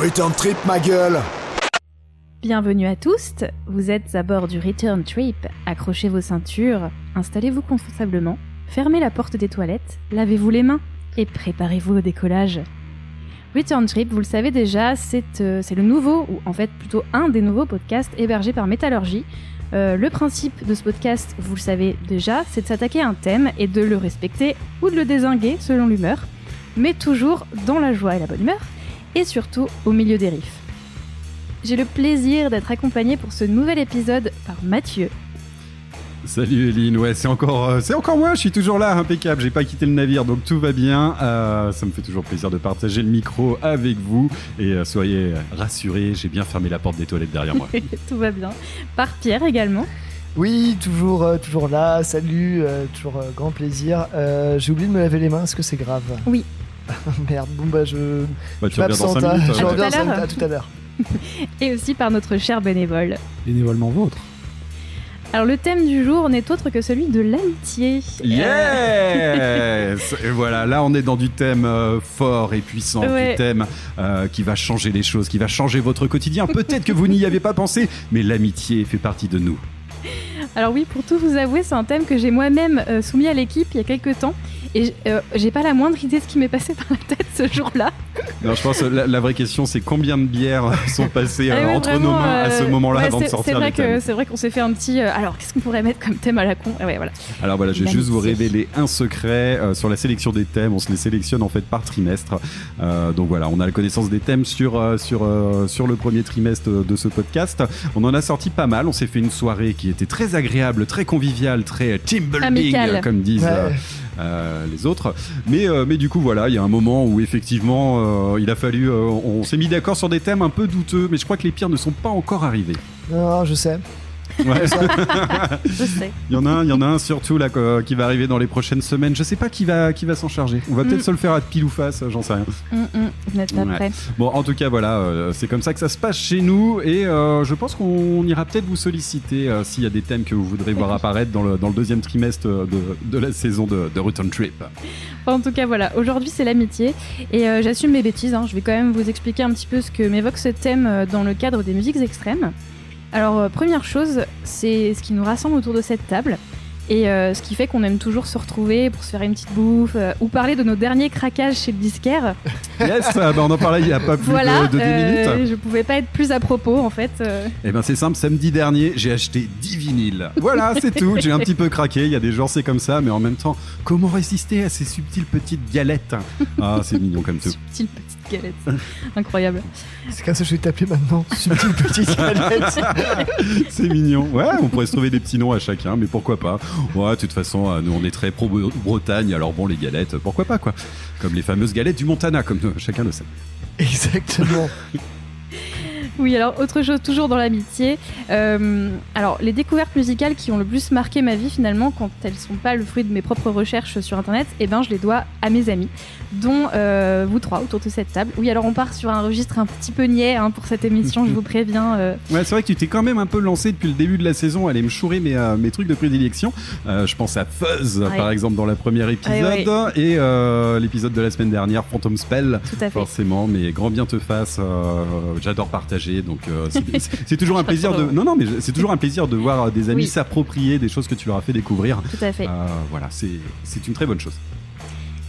Return Trip. Ma gueule Bienvenue à tous, vous êtes à bord du Return Trip. Accrochez vos ceintures, installez-vous confortablement, fermez la porte des toilettes, lavez-vous les mains et préparez-vous au décollage. Return Trip, vous le savez déjà, c'est euh, le nouveau, ou en fait plutôt un des nouveaux podcasts hébergés par Métallurgie. Euh, le principe de ce podcast, vous le savez déjà, c'est de s'attaquer à un thème et de le respecter ou de le désinguer selon l'humeur, mais toujours dans la joie et la bonne humeur, et surtout au milieu des riffs. J'ai le plaisir d'être accompagné pour ce nouvel épisode par Mathieu. Salut Eline, ouais c'est encore, euh, c'est encore moi, je suis toujours là, impeccable, j'ai pas quitté le navire donc tout va bien. Euh, ça me fait toujours plaisir de partager le micro avec vous et euh, soyez rassurés, j'ai bien fermé la porte des toilettes derrière moi. Tout va bien. Par Pierre également. Oui, toujours, euh, toujours là, salut, euh, toujours euh, grand plaisir. Euh, J'ai oublié de me laver les mains, est-ce que c'est grave? Oui. Merde, bon bah je, Bah, je tu reviens dans m'absente, 5 hein. minutes. je. À reviens tout à tout à l'heure. Et aussi par notre cher bénévole. bénévolement vôtre. Alors le thème du jour n'est autre que celui de l'amitié. Yes Et voilà, là on est dans du thème euh, fort et puissant, Ouais. du thème euh, qui va changer les choses, qui va changer votre quotidien. Peut-être que vous n'y avez pas pensé, mais l'amitié fait partie de nous. Alors oui, pour tout vous avouer, c'est un thème que j'ai moi-même euh, soumis à l'équipe il y a quelques temps. Et euh, j'ai pas la moindre idée de ce qui m'est passé par la tête ce jour-là. Non, je pense que la, la vraie question c'est combien de bières sont passées Ah euh, entre vraiment, nos mains à ce euh, moment-là ouais, avant de c'est- sortir C'est vrai que c'est vrai qu'on s'est fait un petit. alors qu'est-ce qu'on pourrait mettre comme thème à la con? Ah Ouais, voilà. Alors voilà, je vais juste vous révéler un secret sur la sélection des thèmes. On se les sélectionne en fait par trimestre. Donc voilà, on a la connaissance des thèmes sur sur sur le premier trimestre de ce podcast. On en a sorti pas mal. On s'est fait une soirée qui était très agréable, très conviviale, très team building, Amicale. euh, comme disent. Ouais. euh, euh, les autres. Mais, euh, mais du coup, voilà, il y a un moment où effectivement, euh, il a fallu. euh, on s'est mis d'accord sur des thèmes un peu douteux, mais je crois que les pires ne sont pas encore arrivés. Non, je sais. Ouais. Je sais. Il y en a un, il y en a un surtout là qui va arriver dans les prochaines semaines. Je sais pas qui va qui va s'en charger. On va peut-être Mm. se le faire à pile ou face, j'en sais rien. Vous n'êtes pas Ouais. prêts. Bon, en tout cas, voilà, euh, c'est comme ça que ça se passe chez nous et euh, je pense qu'on ira peut-être vous solliciter euh, s'il y a des thèmes que vous voudrez voir apparaître dans le, dans le deuxième trimestre de, de la saison de, de Return Trip. En tout cas, voilà. Aujourd'hui, c'est l'amitié. Et euh, j'assume mes bêtises. hein. Je vais quand même vous expliquer un petit peu ce que m'évoque ce thème euh, dans le cadre des musiques extrêmes. Alors, euh, première chose, c'est ce qui nous rassemble autour de cette table. Et euh, ce qui fait qu'on aime toujours se retrouver pour se faire une petite bouffe euh, ou parler de nos derniers craquages chez le disquaire. Yes, ah bah, on en parlait il y a pas plus voilà, de, de 10 euh, minutes. je pouvais pas être plus à propos en fait. Eh ben c'est simple, samedi dernier, j'ai acheté 10 vinyles. Voilà, c'est tout. J'ai un petit peu craqué. Il y a des jours c'est comme ça, mais en même temps, comment résister à ces subtiles petites galettes Ah, c'est mignon comme tout. Subtile petite galette. Incroyable. C'est comme ça que je vais t'appeler maintenant. Subtile petite galette. C'est mignon. Ouais, on pourrait se trouver des petits noms à chacun, mais pourquoi pas Ouais, de toute façon, euh, nous on est très pro Bretagne, alors bon, les galettes, pourquoi pas quoi Comme les fameuses galettes du Montana, comme euh, chacun le sait. Exactement. Oui, alors autre chose, toujours dans l'amitié. Euh, alors, les découvertes musicales qui ont le plus marqué ma vie finalement, quand elles sont pas le fruit de mes propres recherches sur internet, eh ben je les dois à mes amis, dont euh, vous trois autour de cette table. Oui, alors on part sur un registre un petit peu niais hein, pour cette émission, je vous préviens. euh. Ouais, c'est vrai que tu t'es quand même un peu lancé depuis le début de la saison à aller me chourer mes, mes trucs de prédilection. Je pense à Fuzz, Ouais. par exemple, dans la première épisode, Ouais, et l'épisode de la semaine dernière, Phantom Spell. Tout à fait. Forcément, mais grand bien te fasse. J'adore partager, donc euh, c'est- toujours un plaisir de. Non, non, mais c'est toujours un plaisir de voir des amis Oui. s'approprier des choses que tu leur as fait découvrir. Tout à fait. Euh, voilà, c'est c'est une très bonne chose.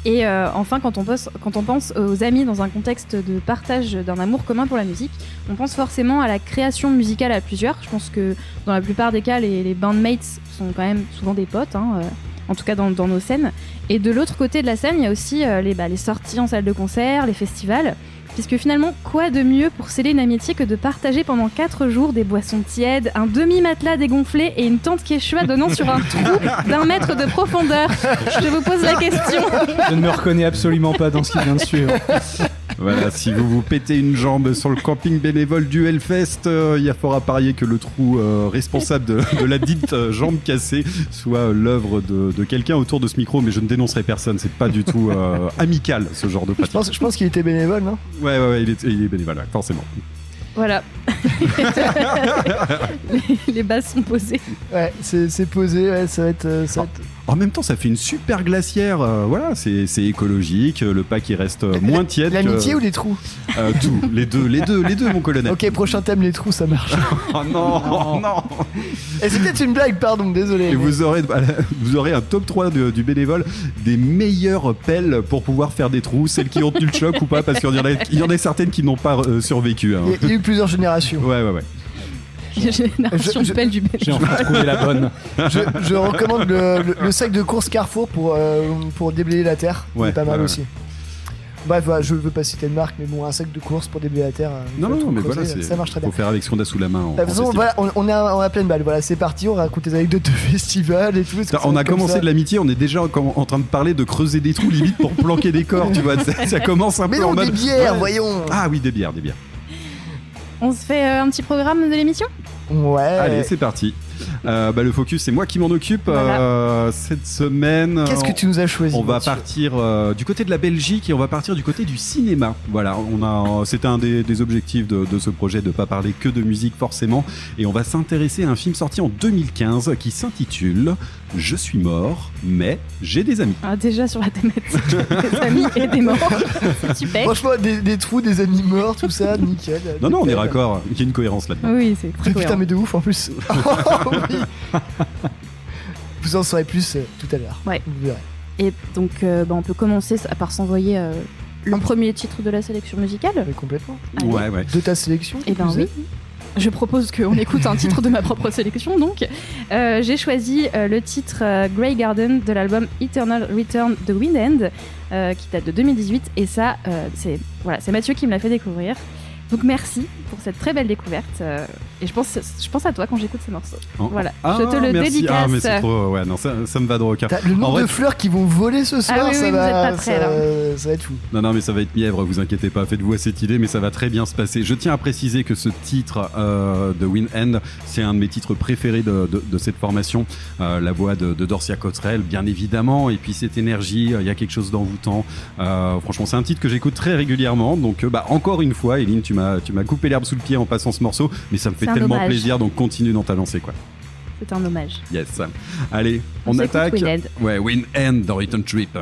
Et euh, enfin, quand on, pense, quand on pense aux amis dans un contexte de partage d'un amour commun pour la musique, on pense forcément à la création musicale à plusieurs. Je pense que dans la plupart des cas, les, les bandmates sont quand même souvent des potes, hein, euh, en tout cas dans, dans nos scènes. Et de l'autre côté de la scène, il y a aussi euh, les, bah, les sorties en salle de concert, les festivals. Puisque finalement, quoi de mieux pour sceller une amitié que de partager pendant 4 jours des boissons tièdes, un demi-matelas dégonflé et une tente quechua donnant sur un trou d'un mètre de profondeur? Je vous pose la question. Je ne me reconnais absolument pas dans ce qui vient de suivre. Voilà, si vous vous pétez une jambe sur le camping bénévole du Hellfest, euh, il y a fort à parier que le trou euh, responsable de, de la dite euh, jambe cassée soit l'œuvre de, de quelqu'un autour de ce micro, mais je ne dénoncerai personne, c'est pas du tout euh, amical ce genre de Je pratique. pense, je pense qu'il était bénévole, non? Ouais, ouais, ouais, il est, il est bénévole, ouais, forcément. Voilà. les, les bases sont posées. Ouais, c'est c'est posé, ouais, ça va être. ça va être- En même temps, ça fait une super glacière. euh, voilà, c'est c'est écologique. Le pack il reste euh, moins tiède. que- L'amitié ou les trous? Euh, tout, les deux, les deux, les deux, mon colonel. Ok, prochain thème, les trous, ça marche. Oh non, oh non. Et c'est peut-être une blague, pardon, désolé. Et mais- vous aurez, vous aurez un top 3 de- du bénévole des meilleures pelles pour pouvoir faire des trous, celles qui ont tenu le choc ou pas, parce qu'il y en a, il y en a certaines qui n'ont pas euh, survécu. hein. Il y a- il y a eu plusieurs générations. Ouais, ouais, ouais. Génération Je- pelle du J'ai bénévole. enfin trouvé la bonne. Je, je recommande le, le- le sac de course Carrefour pour, euh, pour déblayer la terre. Ouais, c'est pas mal ouais, aussi. Bref, voilà, je veux pas citer de marque, mais bon, un sac de course pour déblayer la terre. euh, Non, non, mais creuser, voilà, ça marche très bien. Faut faire avec ce qu'on a sous la main. En, De toute façon, en festival. voilà, on, on est à, on est à pleine balle. Voilà, c'est parti, on raconte des anecdotes de festival et tout. on a commencé ça. de l'amitié, on est déjà en, en train de parler de creuser des trous limite pour planquer des corps, tu vois. Ça, ça commence un Mais peu non, en mode. des bières, Ouais. voyons Ah oui, des bières, des bières. On se fait euh, un petit programme de l'émission? Ouais. Allez, c'est parti. Euh, bah, le focus, c'est moi qui m'en occupe Voilà. euh, cette semaine. Qu'est-ce que on- tu nous as choisi On va partir euh, du côté de la Belgique et on va partir du côté du cinéma. Voilà, on a, c'était un des, des objectifs de, de ce projet de pas parler que de musique forcément, et on va s'intéresser à un film sorti en 2015 qui s'intitule Je suis mort, mais j'ai des amis. Ah, Déjà sur la thématique des amis et des morts. C'est super. Franchement, des, des trous, des amis morts, tout ça, nickel. Non, non, on est raccord. Il y a une cohérence là-dedans. Oui, c'est très Putain, mais de ouf en plus. Oh, oui. Vous en saurez plus euh, tout à l'heure. Ouais. Vous verrez. Et donc, euh, bah, on peut commencer à par s'envoyer euh, le premier titre de la sélection musicale. Mais complètement. Allez. Ouais, ouais. De ta sélection Eh ben oui. êtes Je propose qu'on écoute un titre de ma propre sélection. Donc, Euh, j'ai choisi euh, le titre euh, Grey Garden de l'album Eternal Return de Wind End, qui date de 2018. Et ça, c'est c'est Mathieu qui me l'a fait découvrir. Donc merci pour cette très belle découverte. euh, et je pense, je pense à toi quand j'écoute ces morceaux. Oh. Voilà, Ah, je te le merci. dédicace. Ah, mais c'est trop. Ouais, non, ça, ça me va droit au cœur. Le En nombre vrai- de fleurs qui vont voler ce soir, Ah oui, ça, oui, vous va, êtes pas prêts, ça, là. ça va être fou. Non, non, mais ça va être mièvre, vous inquiétez pas, faites-vous à cette idée, mais ça va très bien se passer. Je tiens à préciser que ce titre euh, de Win End, c'est un de mes titres préférés de, de- de cette formation. Euh, la voix de, de Dorcia Cottrell, bien évidemment, et puis cette énergie, euh, il y a quelque chose d'envoûtant. Euh, franchement, c'est un titre que j'écoute très régulièrement, donc euh, bah, encore une fois, Eline, tu m'as tu m'as coupé l'herbe sous le pied en passant ce morceau, mais ça me fait tellement hommage. plaisir, donc continue dans ta lancée, quoi. C'est un hommage. Yes. Allez, On attaque. End. Ouais, Win End dans Return Trip.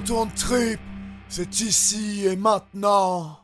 Retourne trip, c'est ici et maintenant.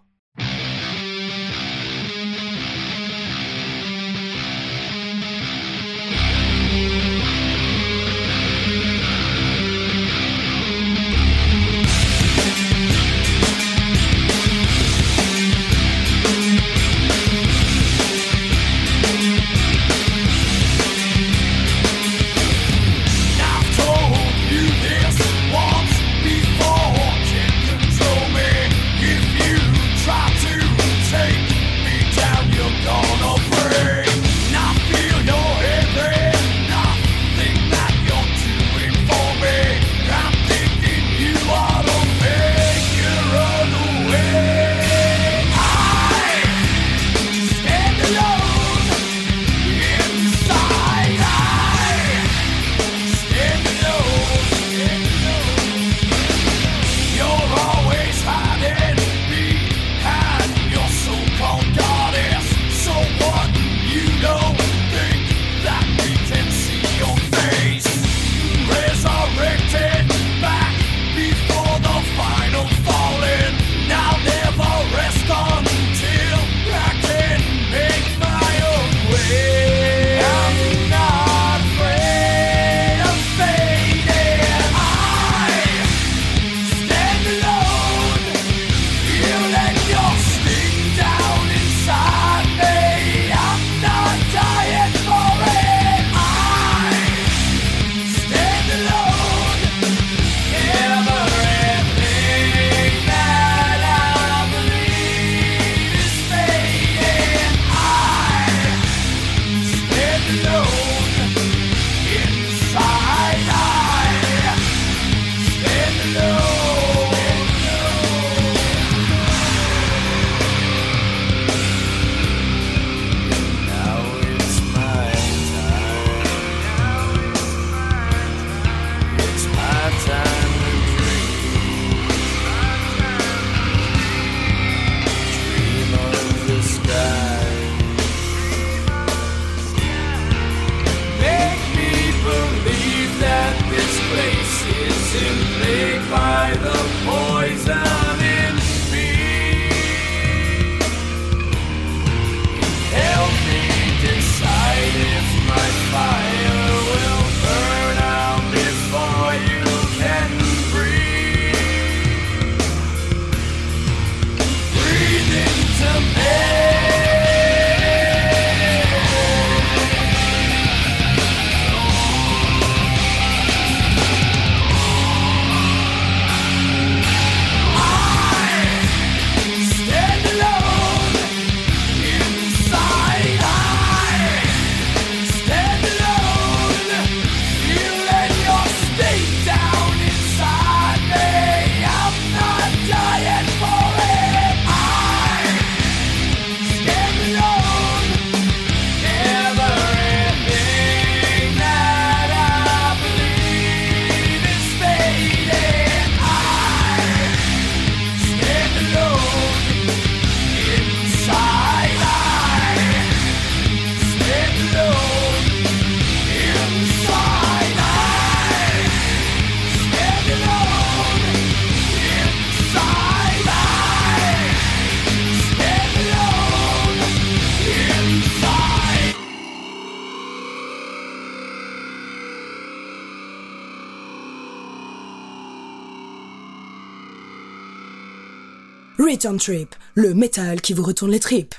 Return Trip, le métal qui vous retourne les tripes.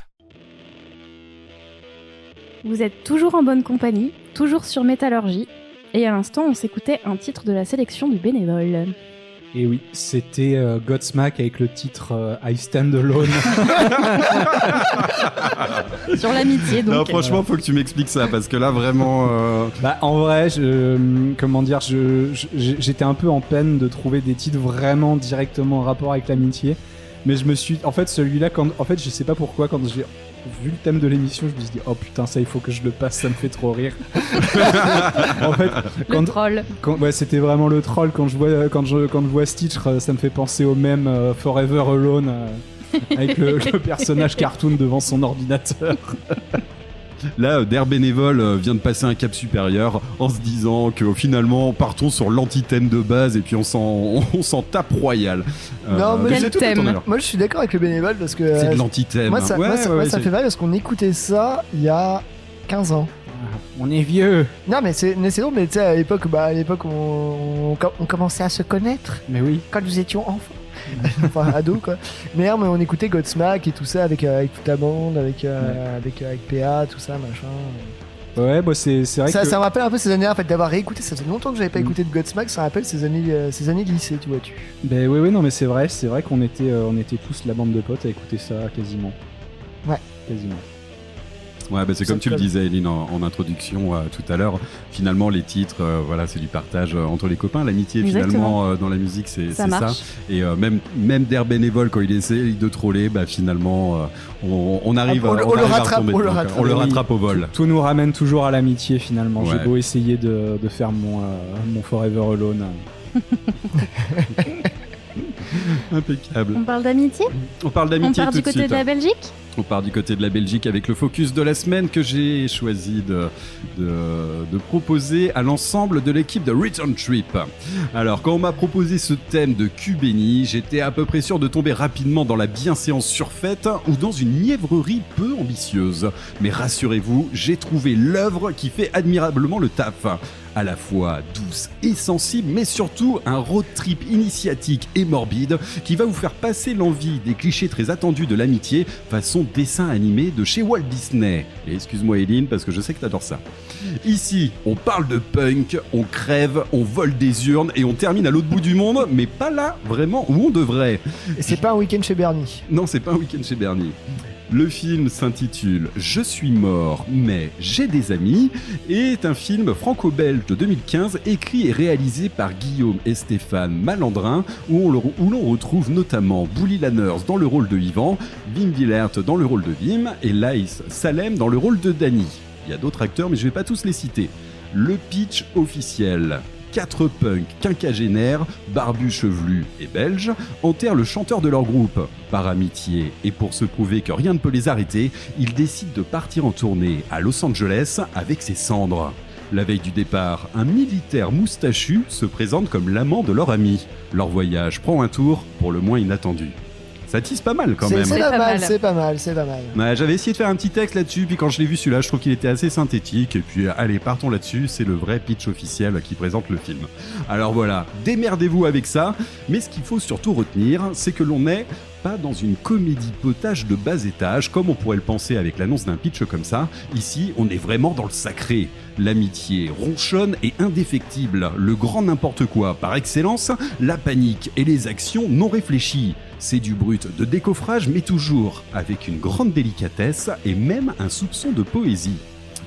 Vous êtes toujours en bonne compagnie, toujours sur Métallurgie, et à l'instant on s'écoutait un titre de la sélection du bénévole. Et oui, c'était euh, Godsmack avec le titre euh, I Stand Alone. Sur l'amitié donc. Non, franchement, faut que tu m'expliques ça parce que là, vraiment. euh, bah, en vrai, je, comment dire, je, je- j'étais un peu en peine de trouver des titres vraiment directement en rapport avec l'amitié. Mais je me suis, en fait, celui-là, quand, en fait, je sais pas pourquoi, quand j'ai vu le thème de l'émission, je me suis dit, oh putain, ça, il faut que je le passe, ça me fait trop rire. en fait, le troll. quand- ouais, c'était vraiment le troll. Quand je vois, quand je, quand je vois titre, euh, ça me fait penser au même euh, Forever Alone, euh, avec le, le personnage cartoon devant son ordinateur. Là, Dare Bénévole euh, vient de passer un cap supérieur en se disant que finalement, partons sur l'antithème de base et puis on s'en, on s'en tape royal. Euh, Non, mais c'est thème. Moi, je suis d'accord avec le bénévole parce que. C'est euh, de l'antithème. Moi, ça, Ouais, moi, ça, ouais, moi, fait mal parce qu'on écoutait ça il y a 15 ans. On est vieux. Non, mais c'est mais c'est drôle, mais tu sais, à l'époque, bah, à l'époque, on, on, on commençait à se connaître Mais oui. quand nous étions enfants. enfin, ados, quoi. Mais, non, mais on écoutait Godsmack et tout ça avec, euh, avec toute la bande, avec, euh, avec, euh, avec PA, tout ça, machin. Ouais, moi c'est vrai Ça, que. ça me rappelle un peu ces années en fait d'avoir réécouté. Ça fait longtemps que j'avais pas Mm. écouté de Godsmack. Ça rappelle ces années, euh, ces années de lycée, tu vois. Tu. Ben oui, oui, non, mais c'est vrai, c'est vrai qu'on était, euh, on était tous la bande de potes à écouter ça quasiment. Ouais. Quasiment. Ouais, bah c'est comme tu le disais, Eline, en, en introduction euh, tout à l'heure. Finalement, les titres, euh, voilà, c'est du partage euh, entre les copains. L'amitié, finalement, euh, dans la musique, c'est Ça c'est ça. Et euh, même, même Dare Bénévole, quand il essaie de troller, bah finalement, euh, on, on arrive, On à- le- on le arrive à rattrape, retomber on le rattrape. on le rattrape au vol. Tout nous ramène toujours à l'amitié finalement. Ouais. J'ai beau essayer de, de faire mon, euh, mon Forever Alone. Impeccable. On parle d'amitié On parle On d'amitié part tout du de côté suite. de la Belgique On part du côté de la Belgique avec le focus de la semaine que j'ai choisi de, de, de proposer à l'ensemble de l'équipe de Return Trip. Alors, quand on m'a proposé ce thème de cul béni, j'étais à peu près sûr de tomber rapidement dans la bienséance surfaite ou dans une mièvrerie peu ambitieuse. Mais rassurez-vous, j'ai trouvé l'œuvre qui fait admirablement le taf. À la fois douce et sensible, mais surtout un road trip initiatique et morbide qui va vous faire passer l'envie des clichés très attendus de l'amitié façon dessin animé de chez Walt Disney. Et excuse-moi Eileen parce que je sais que t'adores ça. Ici, on parle de punk, on crève, on vole des urnes et on termine à l'autre bout du monde, mais pas là vraiment où on devrait. Et c'est pas un week-end chez Bernie. Non, c'est pas un week-end chez Bernie. Le film s'intitule Je suis mort, mais j'ai des amis et est un film franco-belge de 2015 écrit et réalisé par Guillaume et Stéphane Malandrin où l'on retrouve notamment Bully Lanners dans le rôle de Yvan, Wim Willert dans le rôle de Wim et Laïs Salem dans le rôle de Danny. Il y a d'autres acteurs mais je vais pas tous les citer. Le pitch officiel. Quatre punks quinquagénaires, barbus chevelus et belges, enterrent le chanteur de leur groupe. Par amitié et pour se prouver que rien ne peut les arrêter, ils décident de partir en tournée à Los Angeles avec ses cendres. La veille du départ, un militaire moustachu se présente comme l'amant de leur ami. Leur voyage prend un tour pour le moins inattendu. Ça tisse pas mal quand C'est même. c'est C'est pas pas mal, c'est pas mal, c'est pas mal. Ouais, J'avais essayé de faire un petit texte là-dessus, puis quand je l'ai vu celui-là, je trouve qu'il était assez synthétique. Et puis, allez, partons là-dessus, c'est le vrai pitch officiel qui présente le film. Alors voilà, démerdez-vous avec ça, mais ce qu'il faut surtout retenir, c'est que l'on n'est pas dans une comédie potage de bas étage, comme on pourrait le penser avec l'annonce d'un pitch comme ça. Ici, on est vraiment dans le sacré. L'amitié ronchonne et indéfectible, le grand n'importe quoi par excellence, la panique et les actions non réfléchies. C'est du brut de décoffrage, mais toujours avec une grande délicatesse et même un soupçon de poésie.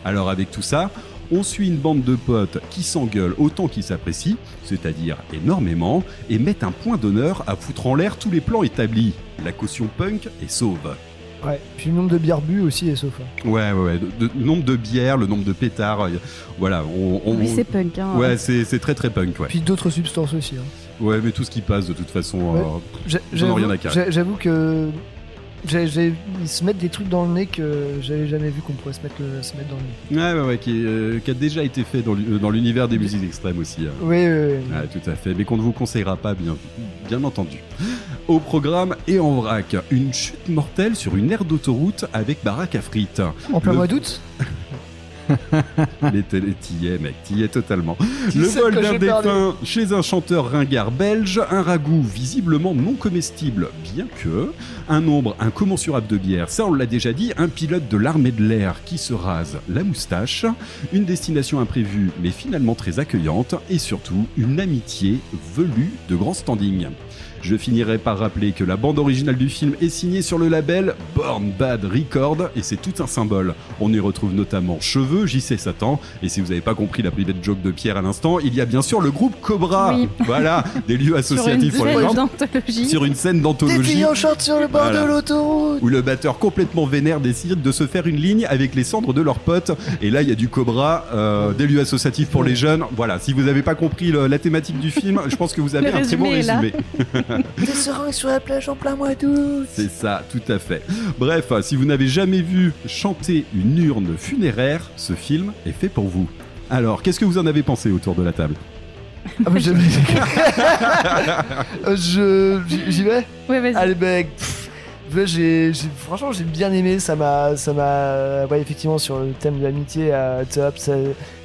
Alors avec tout ça, on suit une bande de potes qui s'engueulent autant qu'ils s'apprécient, c'est-à-dire énormément, et mettent un point d'honneur à foutre en l'air tous les plans établis. La caution punk est sauve. Ouais. Puis le nombre de bières bues aussi est sauf. hein. Ouais, ouais, ouais. De- de- le nombre de bières, le nombre de pétards, euh, voilà. On, on- Oui, c'est punk. Hein. ouais, c'est c'est très très punk, ouais. Puis d'autres substances aussi. hein. Ouais, mais tout ce qui passe de toute façon. Ouais. euh, J'en rien à carrer. j'a- j'avoue que j'ai- se mettent des trucs dans le nez que j'avais jamais vu qu'on pourrait se mettre, se mettre dans le nez. Ouais, ouais, ouais, qui, euh, qui a déjà été fait dans l'u- dans l'univers des musiques extrêmes aussi. hein. Oui, oui, oui. Tout à fait, mais qu'on ne vous conseillera pas, bien, bien entendu. Au programme et en vrac, une chute mortelle sur une aire d'autoroute avec baraque à frites. En plein Le- mois d'août? T'y es, mec, t'y es totalement. Le vol d'un défunt chez un chanteur ringard belge, un ragoût visiblement non comestible, bien que, un nombre incommensurable de bières, ça on l'a déjà dit, un pilote de l'armée de l'air qui se rase la moustache, une destination imprévue mais finalement très accueillante, et surtout une amitié velue de grand standing. Je finirai par rappeler que la bande originale du film est signée sur le label Born Bad Record et c'est tout un symbole. On y retrouve notamment Cheveux, JC Satan, et si vous n'avez pas compris la private joke de Pierre à l'instant, il y a bien sûr le groupe Cobra. Oui. Voilà, des lieux Sur une associatifs pour les scène gens. d'anthologie. Sur une scène Des d'anthologie filles en short sur le bord Voilà. de l'autoroute où le batteur complètement vénère décide de se faire une ligne avec les cendres de leurs potes. Et là, il y a du Cobra, euh, des lieux associatifs pour les jeunes. Voilà, si vous n'avez pas compris le- la thématique du film, je pense que vous avez Le un très bon résumé. Des seringues sur la plage en plein mois d'août. C'est ça, tout à fait. Bref, si vous n'avez jamais vu chanter une urne funéraire, ce film est fait pour vous. Alors, qu'est-ce que vous en avez pensé autour de la table? Ah, mais je... Euh, je... j'y- J'y vais? Ouais, vas-y. Allez mec, pff, ouais, j'ai, j'ai- franchement j'ai bien aimé, ça m'a, ça m'a, ouais effectivement sur le thème de l'amitié, euh, top, ça-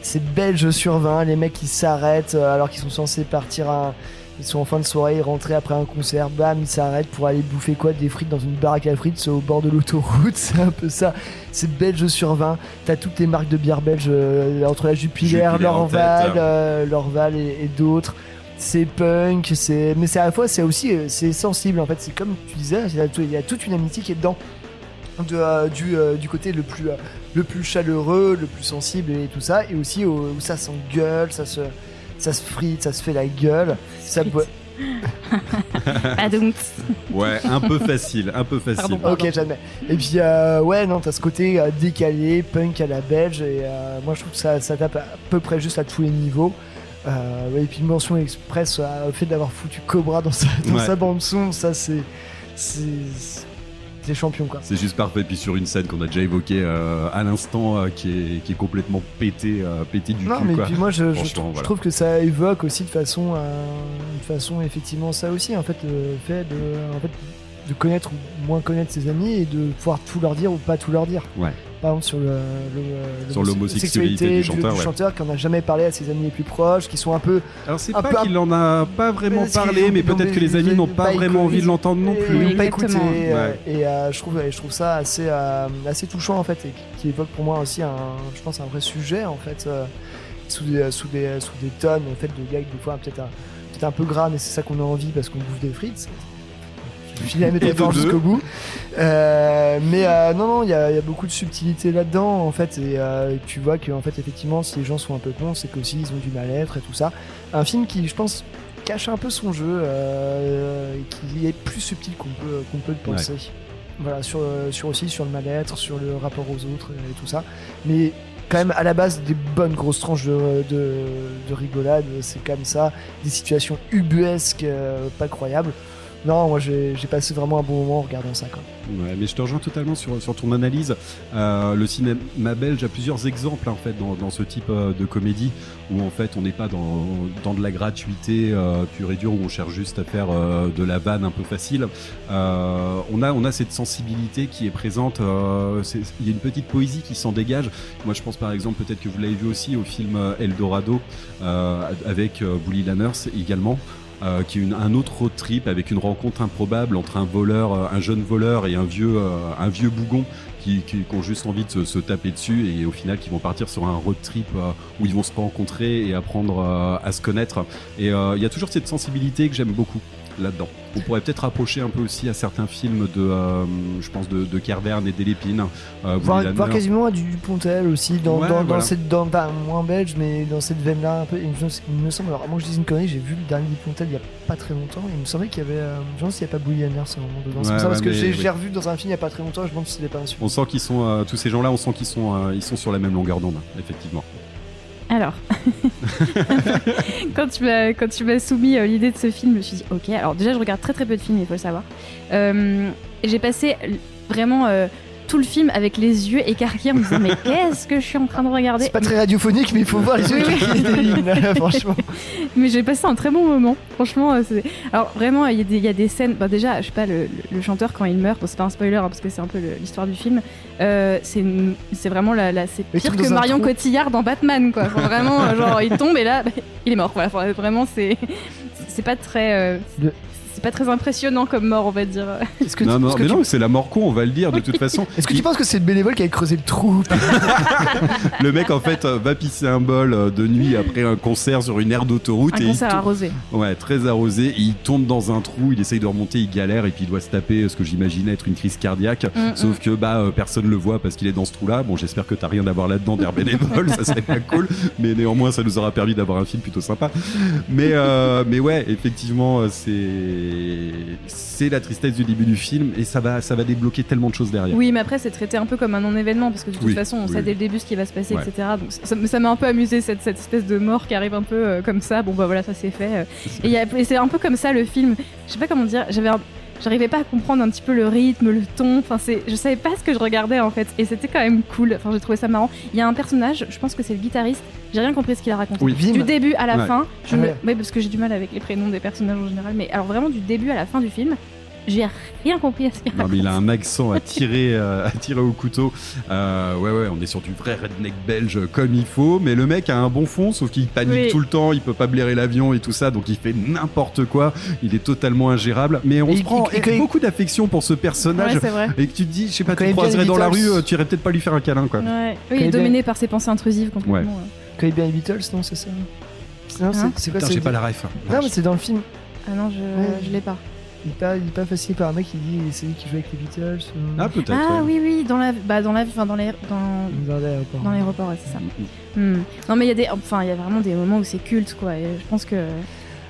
c'est belge sur 20, les mecs qui s'arrêtent euh, alors qu'ils sont censés partir à, ils sont en fin de soirée, rentrer après un concert, bam, ils s'arrêtent pour aller bouffer quoi, des frites dans une baraque à frites au bord de l'autoroute, c'est un peu ça, c'est belge sur 20, t'as toutes les marques de bière belge euh, entre la Jupiler, Lorval, hein. euh, Lorval et, et d'autres c'est punk, c'est mais c'est à la fois c'est aussi euh, c'est sensible en fait. C'est comme tu disais, il y, a toute une amitié qui est dedans. De, euh, du, euh, du côté le plus, euh, le plus chaleureux, le plus sensible et tout ça, et aussi au- où ça s'engueule, ça se, ça se frite, ça se fait la gueule. Ça boit- Ah donc, Ouais, un peu facile, un peu facile. Pardon. Ok, j'admets. Et puis, euh, ouais, non, t'as ce côté euh, décalé, punk à la belge, et euh, moi je trouve que ça, ça tape à peu près juste à tous les niveaux. Euh, et puis, mention express euh, au fait d'avoir foutu Cobra dans sa, dans Ouais. sa bande-son, ça c'est. Quoi. C'est juste parfait. Puis sur une scène qu'on a déjà évoquée euh, à l'instant, euh, qui, est, qui est complètement pété, euh, pété du Non, cul. mais quoi. puis moi je, trouve que ça évoque aussi de façon, de façon effectivement ça aussi, en fait, le fait de, en fait, de connaître ou moins connaître ses amis et de pouvoir tout leur dire ou pas tout leur dire. Ouais. Par exemple sur le, le- Sur l'homosexualité du chanteur, ouais. chanteur qui en a jamais parlé à ses amis les plus proches, qui sont un peu Alors c'est pas qu'il en a pas vraiment parlé, mais peut-être que les amis n'ont ont pas vraiment envie de l'entendre non plus. ils ont Oui, pas écouté, euh, et euh, je trouve, je trouve ça assez, euh, assez touchant en fait, et qui, évoque pour moi aussi un, je pense un vrai sujet en fait, sous des, sous des, sous des tonnes en fait de gags des fois peut-être un, peut-être un peu gras, mais c'est ça qu'on a envie parce qu'on bouffe des frites. Filer la métaphore jusqu'au bout. Euh, mais euh, non, non, il y a, il y a beaucoup de subtilité là-dedans en fait, et euh, tu vois que en fait effectivement, si les gens sont un peu cons, c'est qu'aussi ils ont du mal-être et tout ça. Un film qui, je pense, cache un peu son jeu, et qui est plus subtil qu'on peut, qu'on peut le penser. Voilà, sur, sur aussi sur le mal-être, sur le rapport aux autres et tout ça. Mais quand même à la base des bonnes grosses tranches de, de, de rigolade, c'est comme ça, des situations ubuesques, euh, pas croyables. Non, moi j'ai passé vraiment un bon moment en regardant ça. Ouais, mais je te rejoins totalement sur, sur ton analyse. Euh, le cinéma belge a plusieurs exemples en fait dans, dans ce type euh, de comédie où en fait on n'est pas dans, dans de la gratuité euh, pure et dure où on cherche juste à faire de la vanne un peu facile. On a on a cette sensibilité qui est présente. Il y a une petite poésie qui s'en dégage. Moi je pense par exemple peut-être que vous l'avez vu aussi au film Eldorado avec Bully Lanners également. Euh, qui est un autre road trip avec une rencontre improbable entre un voleur, euh, un jeune voleur et un vieux, euh, un vieux bougon qui, qui, ont juste envie de se, se taper dessus et au final qui vont partir sur un road trip euh, où ils vont se rencontrer et apprendre à se connaître. Et il y a toujours cette sensibilité que j'aime beaucoup là-dedans. On pourrait peut-être rapprocher un peu aussi à certains films de, euh, je pense, de, de et d'Elépine. Euh, Voir, quasiment à du Pontel aussi, dans, Ouais, dans, dans voilà. cette. Dans, pas moins belge, mais dans cette veine-là un peu. Il me, il me semble, alors moi je dis une connerie, j'ai vu le dernier du Pontel il y a pas très longtemps, et il me semblait qu'il y avait. Euh, je me demande s'il n'y a pas Bully Anders à un moment dedans. c'est Ouais, pour ça, parce ouais, que j'ai oui. revu dans un film il y a pas très longtemps, je me demande si c'était pas un super. On sent qu'ils sont, euh, tous ces gens-là, on sent qu'ils sont, euh, ils sont sur la même longueur d'onde, effectivement. Alors, quand tu m'as soumis euh, l'idée de ce film, je me suis dit ok. Alors déjà, je regarde très très peu de films, il faut le savoir. Euh, j'ai passé vraiment euh, tout le film avec les yeux écarquillés en me disant mais qu'est-ce que je suis en train de regarder C'est pas très radiophonique, mais il faut voir les yeux là, franchement. Mais j'ai passé un très bon moment. Franchement, euh, alors vraiment, il y, a des- il y a des scènes. Bah, déjà, je sais pas, le, le- le chanteur quand il meurt, bon, c'est pas un spoiler hein, parce que c'est un peu l'histoire du film. euh, c'est, vraiment la, la- c'est pire que Marion trou. Cotillard dans Batman, quoi. Enfin, vraiment, euh, genre il tombe et là, bah, il est mort. Voilà, Enfin, vraiment, c'est, c'est pas très, euh, c'est pas très impressionnant comme mort, on va dire. Est-ce que, non, tu- non, est-ce que mais tu- non, c'est la mort con, on va le dire de toute façon. est-ce que tu penses que c'est le bénévole qui a creusé le trou Le mec, en fait, euh, va pisser un bol euh, de nuit après un concert sur une aire d'autoroute Un et il concert to- arrosé. Ouais, très arrosé. Et il tombe dans un trou, il essaye de remonter, il galère et puis il doit se taper euh, ce que j'imaginais être une crise cardiaque. Mm, mm. Sauf que bah euh, personne le voit parce qu'il est dans ce trou-là. Bon, j'espère que t'as rien à voir là-dedans d'air bénévole, ça serait pas cool. Mais néanmoins, ça nous aura permis d'avoir un film plutôt sympa. Mais euh, mais ouais, effectivement, c'est c'est la tristesse du début du film et ça va, ça va débloquer tellement de choses derrière. Oui, mais après, c'est traité un peu comme un non-événement parce que de toute Oui, façon, on oui, sait dès le début ce qui va se passer, Ouais. etc. Donc ça m'a un peu amusé cette, cette espèce de mort qui arrive un peu euh, comme ça. Bon, bah voilà, ça c'est fait. euh. Et, et c'est un peu comme ça le film. Je sais pas comment dire. J'avais un- J'arrivais pas à comprendre un petit peu le rythme, le ton. Enfin, c'est, je savais pas ce que je regardais en fait, et c'était quand même cool. Enfin, j'ai trouvé ça marrant. Il y a un personnage, je pense que c'est le guitariste. J'ai rien compris ce qu'il a raconté. Oui. Du début à la Ouais. fin, je Ah me... ouais. ouais, parce que j'ai du mal avec les prénoms des personnages en général. Mais alors vraiment du début à la fin du film, j'ai rien compris à ce qu'il Non, mais il a un accent à tirer, euh, à tirer au couteau. Euh, ouais, ouais, on est sur du vrai redneck belge comme il faut. Mais le mec a un bon fond, sauf qu'il panique Oui. tout le temps, il peut pas blairer l'avion et tout ça, donc il fait n'importe quoi. Il est totalement ingérable. Mais on Et se il- prend il- il- beaucoup d'affection pour ce personnage. Ouais, c'est vrai. et que tu te dis, je sais pas, Il tu croiserais dans la rue, euh, tu irais peut-être pas lui faire un câlin, quoi. Ouais. Oui, il est dominé par ses pensées intrusives complètement. Ouais. ouais. Quand il bien les Beatles, non, c'est ça Non, c'est Hein c'est j'ai pas la ref. Non, mais c'est dans le film. Ah non, je, Ouais. je l'ai pas. Il est pas, il est pas facile par un mec qui dit c'est lui qui joue avec les Beatles. ou- Ah, peut-être. Ah ouais. oui, oui, dans la, bah, dans la, enfin, dans les, dans, Dans l'aéroport. dans l'aéroport, ouais, c'est ça. Hmm. Non, mais il y a des, enfin, il y a vraiment des moments où c'est culte, quoi. Et je pense que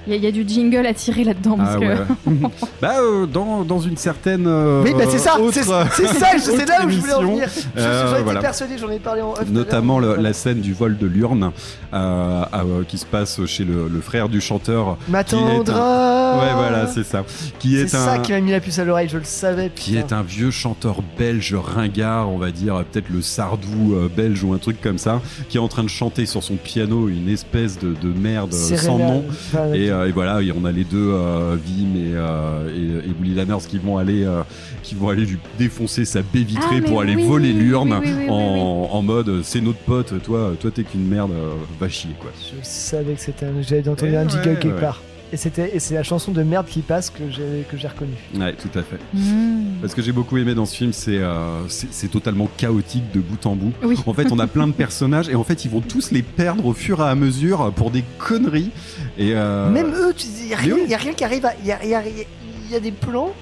il y, a- il y a du jingle à tirer là-dedans, parce Ah que. ouais. bah euh, dans, dans une certaine euh, Oui, bah c'est ça, autre, c'est c'est ça, c'est là où je voulais en venir. Je- euh, J'en étais voilà. persuadé, j'en ai parlé en off. notamment le- la scène du vol de l'urne euh, euh, qui se passe chez le, le frère du chanteur Ma qui est un- ouais voilà c'est ça qui est, un ça qui m'a mis la puce à l'oreille, je le savais. qui putain. est un vieux chanteur belge ringard on va dire peut-être le Sardou euh, belge ou un truc comme ça qui est en train de chanter sur son piano une espèce de, de merde C'est sans nom Enfin, et, et voilà, et on a les deux, euh, Vim et, euh, et, et Willy Lanners, qui vont aller, euh, qui vont aller lui défoncer sa baie vitrée Ah, pour aller oui, voler l'urne oui, oui, oui, oui, en, en mode euh, c'est notre pote, toi, toi t'es qu'une merde, euh, va chier quoi. Je savais que c'était un. J'avais entendu un ouais, quelque ouais. part. Et c'était et c'est la chanson de merde qui passe que j'ai que j'ai reconnu. Ouais, tout à fait. Hmm. Parce que j'ai beaucoup aimé dans ce film, c'est euh, c'est c'est totalement chaotique de bout en bout. Oui. En fait, on a plein de personnages et en fait, ils vont tous les perdre au fur et à mesure pour des conneries. Et euh, Même eux, tu dis, y a rien, oui. y a rien qui arrive. Il y a, y a- y a des plans.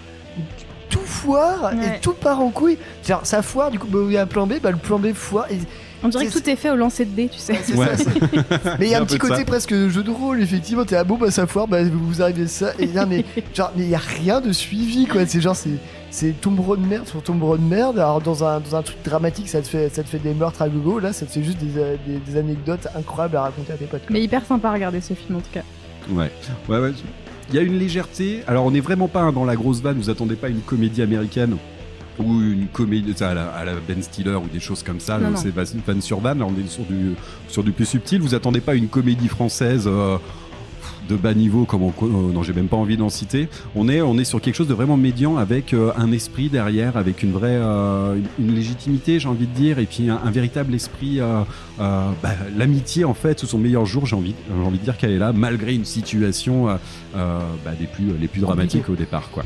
Tout foire Ouais. et tout part en couille. Genre ça foire, du coup, bah, il y a un plan B, bah, le plan B foire. Et On dirait que tout est fait au lancer de dés, tu sais. Ouais. ça, mais il y a un un petit côté ça. presque jeu de rôle, effectivement. T'es à bon, bah ça foire, bah vous vous arrivez ça. Et non, mais genre, mais il y a rien de suivi, quoi. C'est genre, c'est. C'est tombereau de merde sur tombereau de merde. Alors, dans un, dans un truc dramatique, ça te, fait, ça te fait des meurtres à gogo. Là, ça te fait juste des, des, des anecdotes incroyables à raconter à tes potes. quoi. Mais hyper sympa à regarder ce film en tout cas. Ouais, ouais, ouais. Il y a une légèreté. Alors, on n'est vraiment pas hein, dans la grosse vanne. Vous attendez pas une comédie américaine ou une comédie à la, à la Ben Stiller ou des choses comme ça. C'est van sur van. Là, on est sur du sur du plus subtil. Vous attendez pas une comédie française. euh, de bas niveau comme on euh, non j'ai même pas envie d'en citer on est on est sur quelque chose de vraiment médian avec euh, un esprit derrière avec une vraie euh, une, une légitimité j'ai envie de dire et puis un, un véritable esprit euh, euh, bah, l'amitié en fait sous son meilleur jour j'ai envie j'ai envie de dire qu'elle est là malgré une situation bah, des plus les plus dramatiques au départ quoi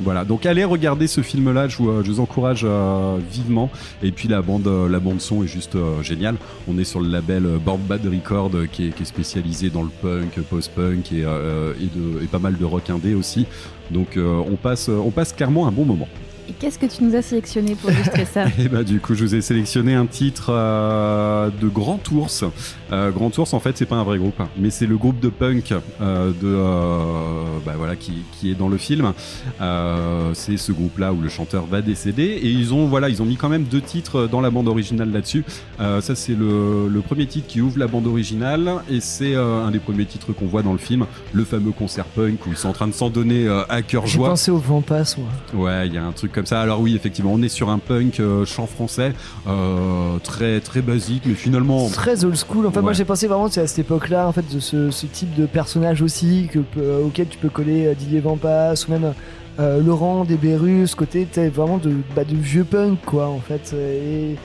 voilà, donc allez regarder ce film-là, je vous, euh, je vous encourage euh, vivement. Et puis la bande, euh, la bande son est juste géniale. On est sur le label Board Bad Record qui, est, spécialisé dans le punk, post-punk et, et, pas mal de rock indé aussi. Donc on passe, on passe clairement un bon moment. Et qu'est-ce que tu nous as sélectionné pour illustrer ça Et bah du coup, je vous ai sélectionné un titre euh, de Grand Ours. Euh, Grand Ours, en fait, c'est pas un vrai groupe, mais c'est le groupe de punk euh, de euh, bah, voilà qui, qui est dans le film. Euh, c'est ce groupe-là où le chanteur va décéder et ils ont voilà ils ont mis quand même deux titres dans la bande originale là-dessus. Euh, ça c'est le, le premier titre qui ouvre la bande originale et c'est euh, un des premiers titres qu'on voit dans le film, le fameux concert punk où ils sont en train de s'en donner euh, à cœur J'ai joie. pensé au vent passe, moi. Ouais, il y a un truc comme ça. Alors oui, effectivement, on est sur un punk euh, chant français, euh, très très basique, mais finalement, Très old school. Enfin, moi Ouais. j'ai pensé vraiment c'est à cette époque-là, en fait, de ce, ce type de personnage aussi que, peut- auquel tu peux coller euh, Didier Vampas ou même euh, Laurent Desberus, ce côté vraiment de, bah, de vieux punk, quoi, en fait. Et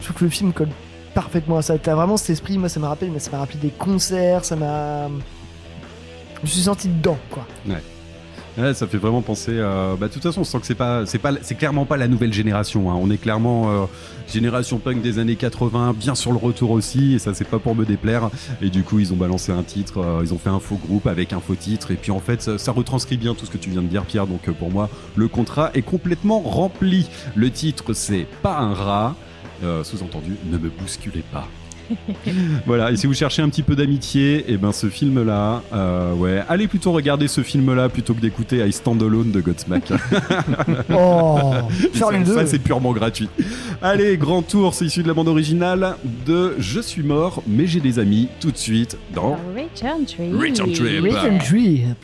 je trouve que le film colle parfaitement à ça. T'as vraiment cet esprit, moi ça m'a rappelé, mais ça m'a rappelé des concerts, ça m'a. Je me suis senti dedans, quoi. ouais, ça fait vraiment penser. à bah, de toute façon, on sent que c'est pas, clairement pas la nouvelle génération. hein. On est clairement euh, génération punk des années 80, bien sur le retour aussi. Et ça, c'est pas pour me déplaire. Et du coup, ils ont balancé un titre, euh, ils ont fait un faux groupe avec un faux titre. Et puis en fait, ça, retranscrit bien tout ce que tu viens de dire, Pierre. Donc euh, pour moi, le contrat est complètement rempli. Le titre, c'est pas un rat. Sous-entendu, ne me bousculez pas. voilà, et si vous cherchez un petit peu d'amitié, et ben ce film-là, euh, ouais, allez plutôt regarder ce film-là plutôt que d'écouter I Stand Alone de Godsmack. oh. Ça, c'est purement gratuit. Allez, grand tour, c'est issu de la bande originale de Je suis mort, mais j'ai des amis tout de suite dans Return Trip. Return Trip. Return Trip.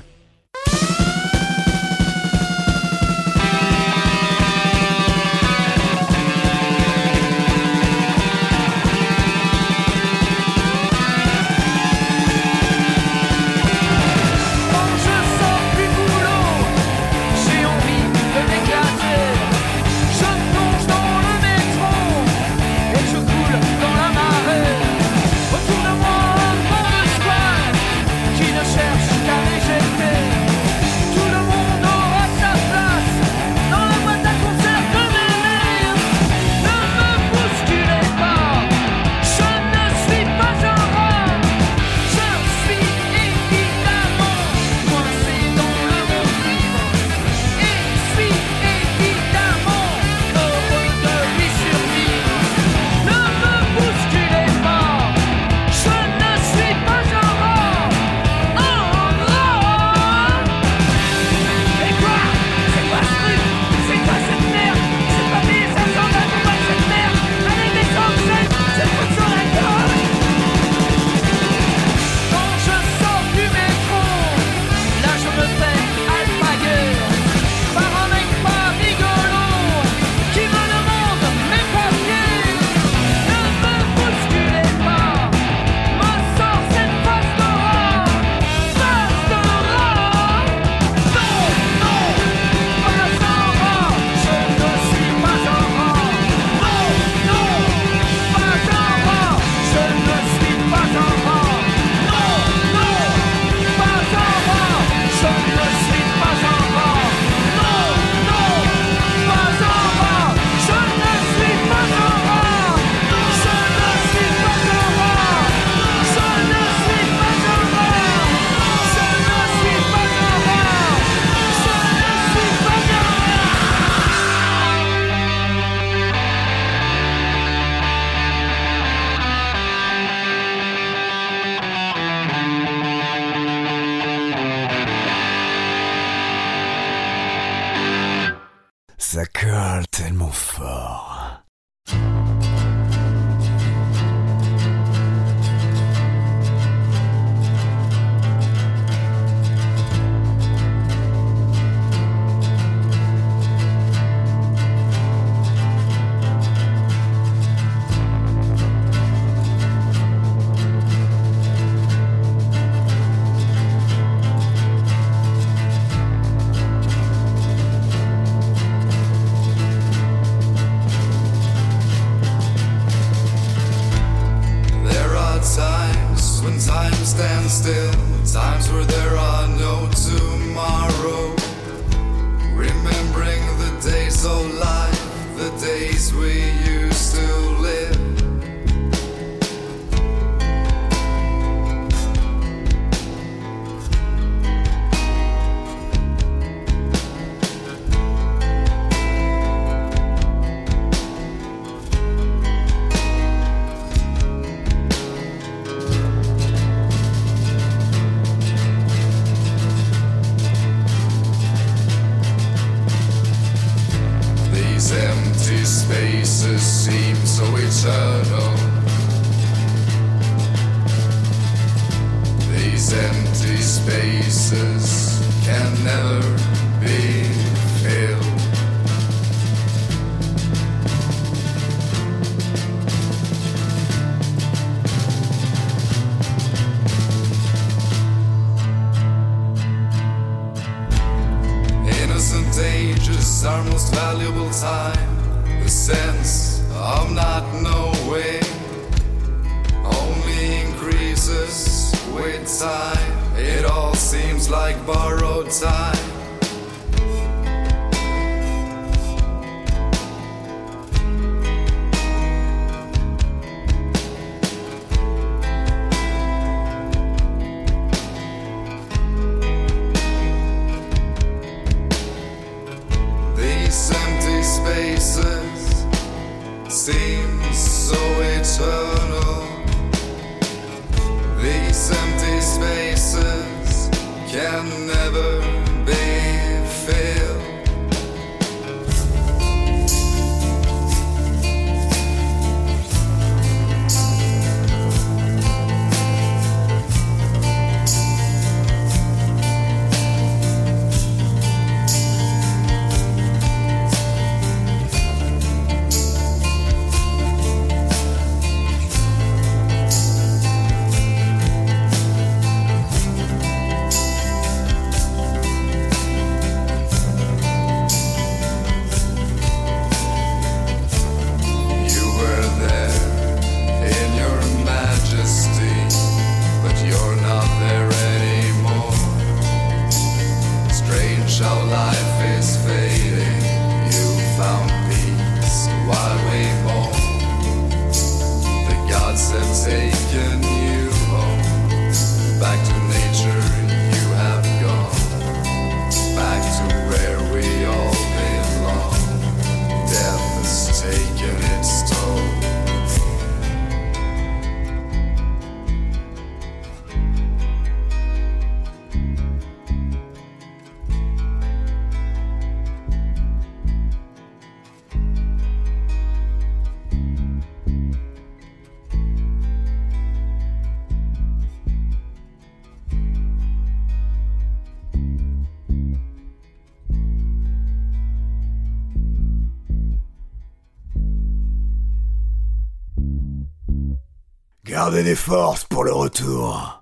Gardez des forces pour le retour.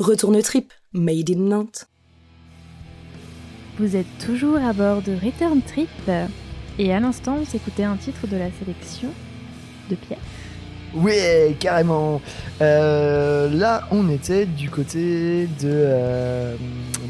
Retourne trip, made in Nantes. Vous êtes toujours à bord de Return Trip et à l'instant vous écoutez un titre de la sélection de Pierre. Ouais, carrément. Euh, là, on était du côté de euh,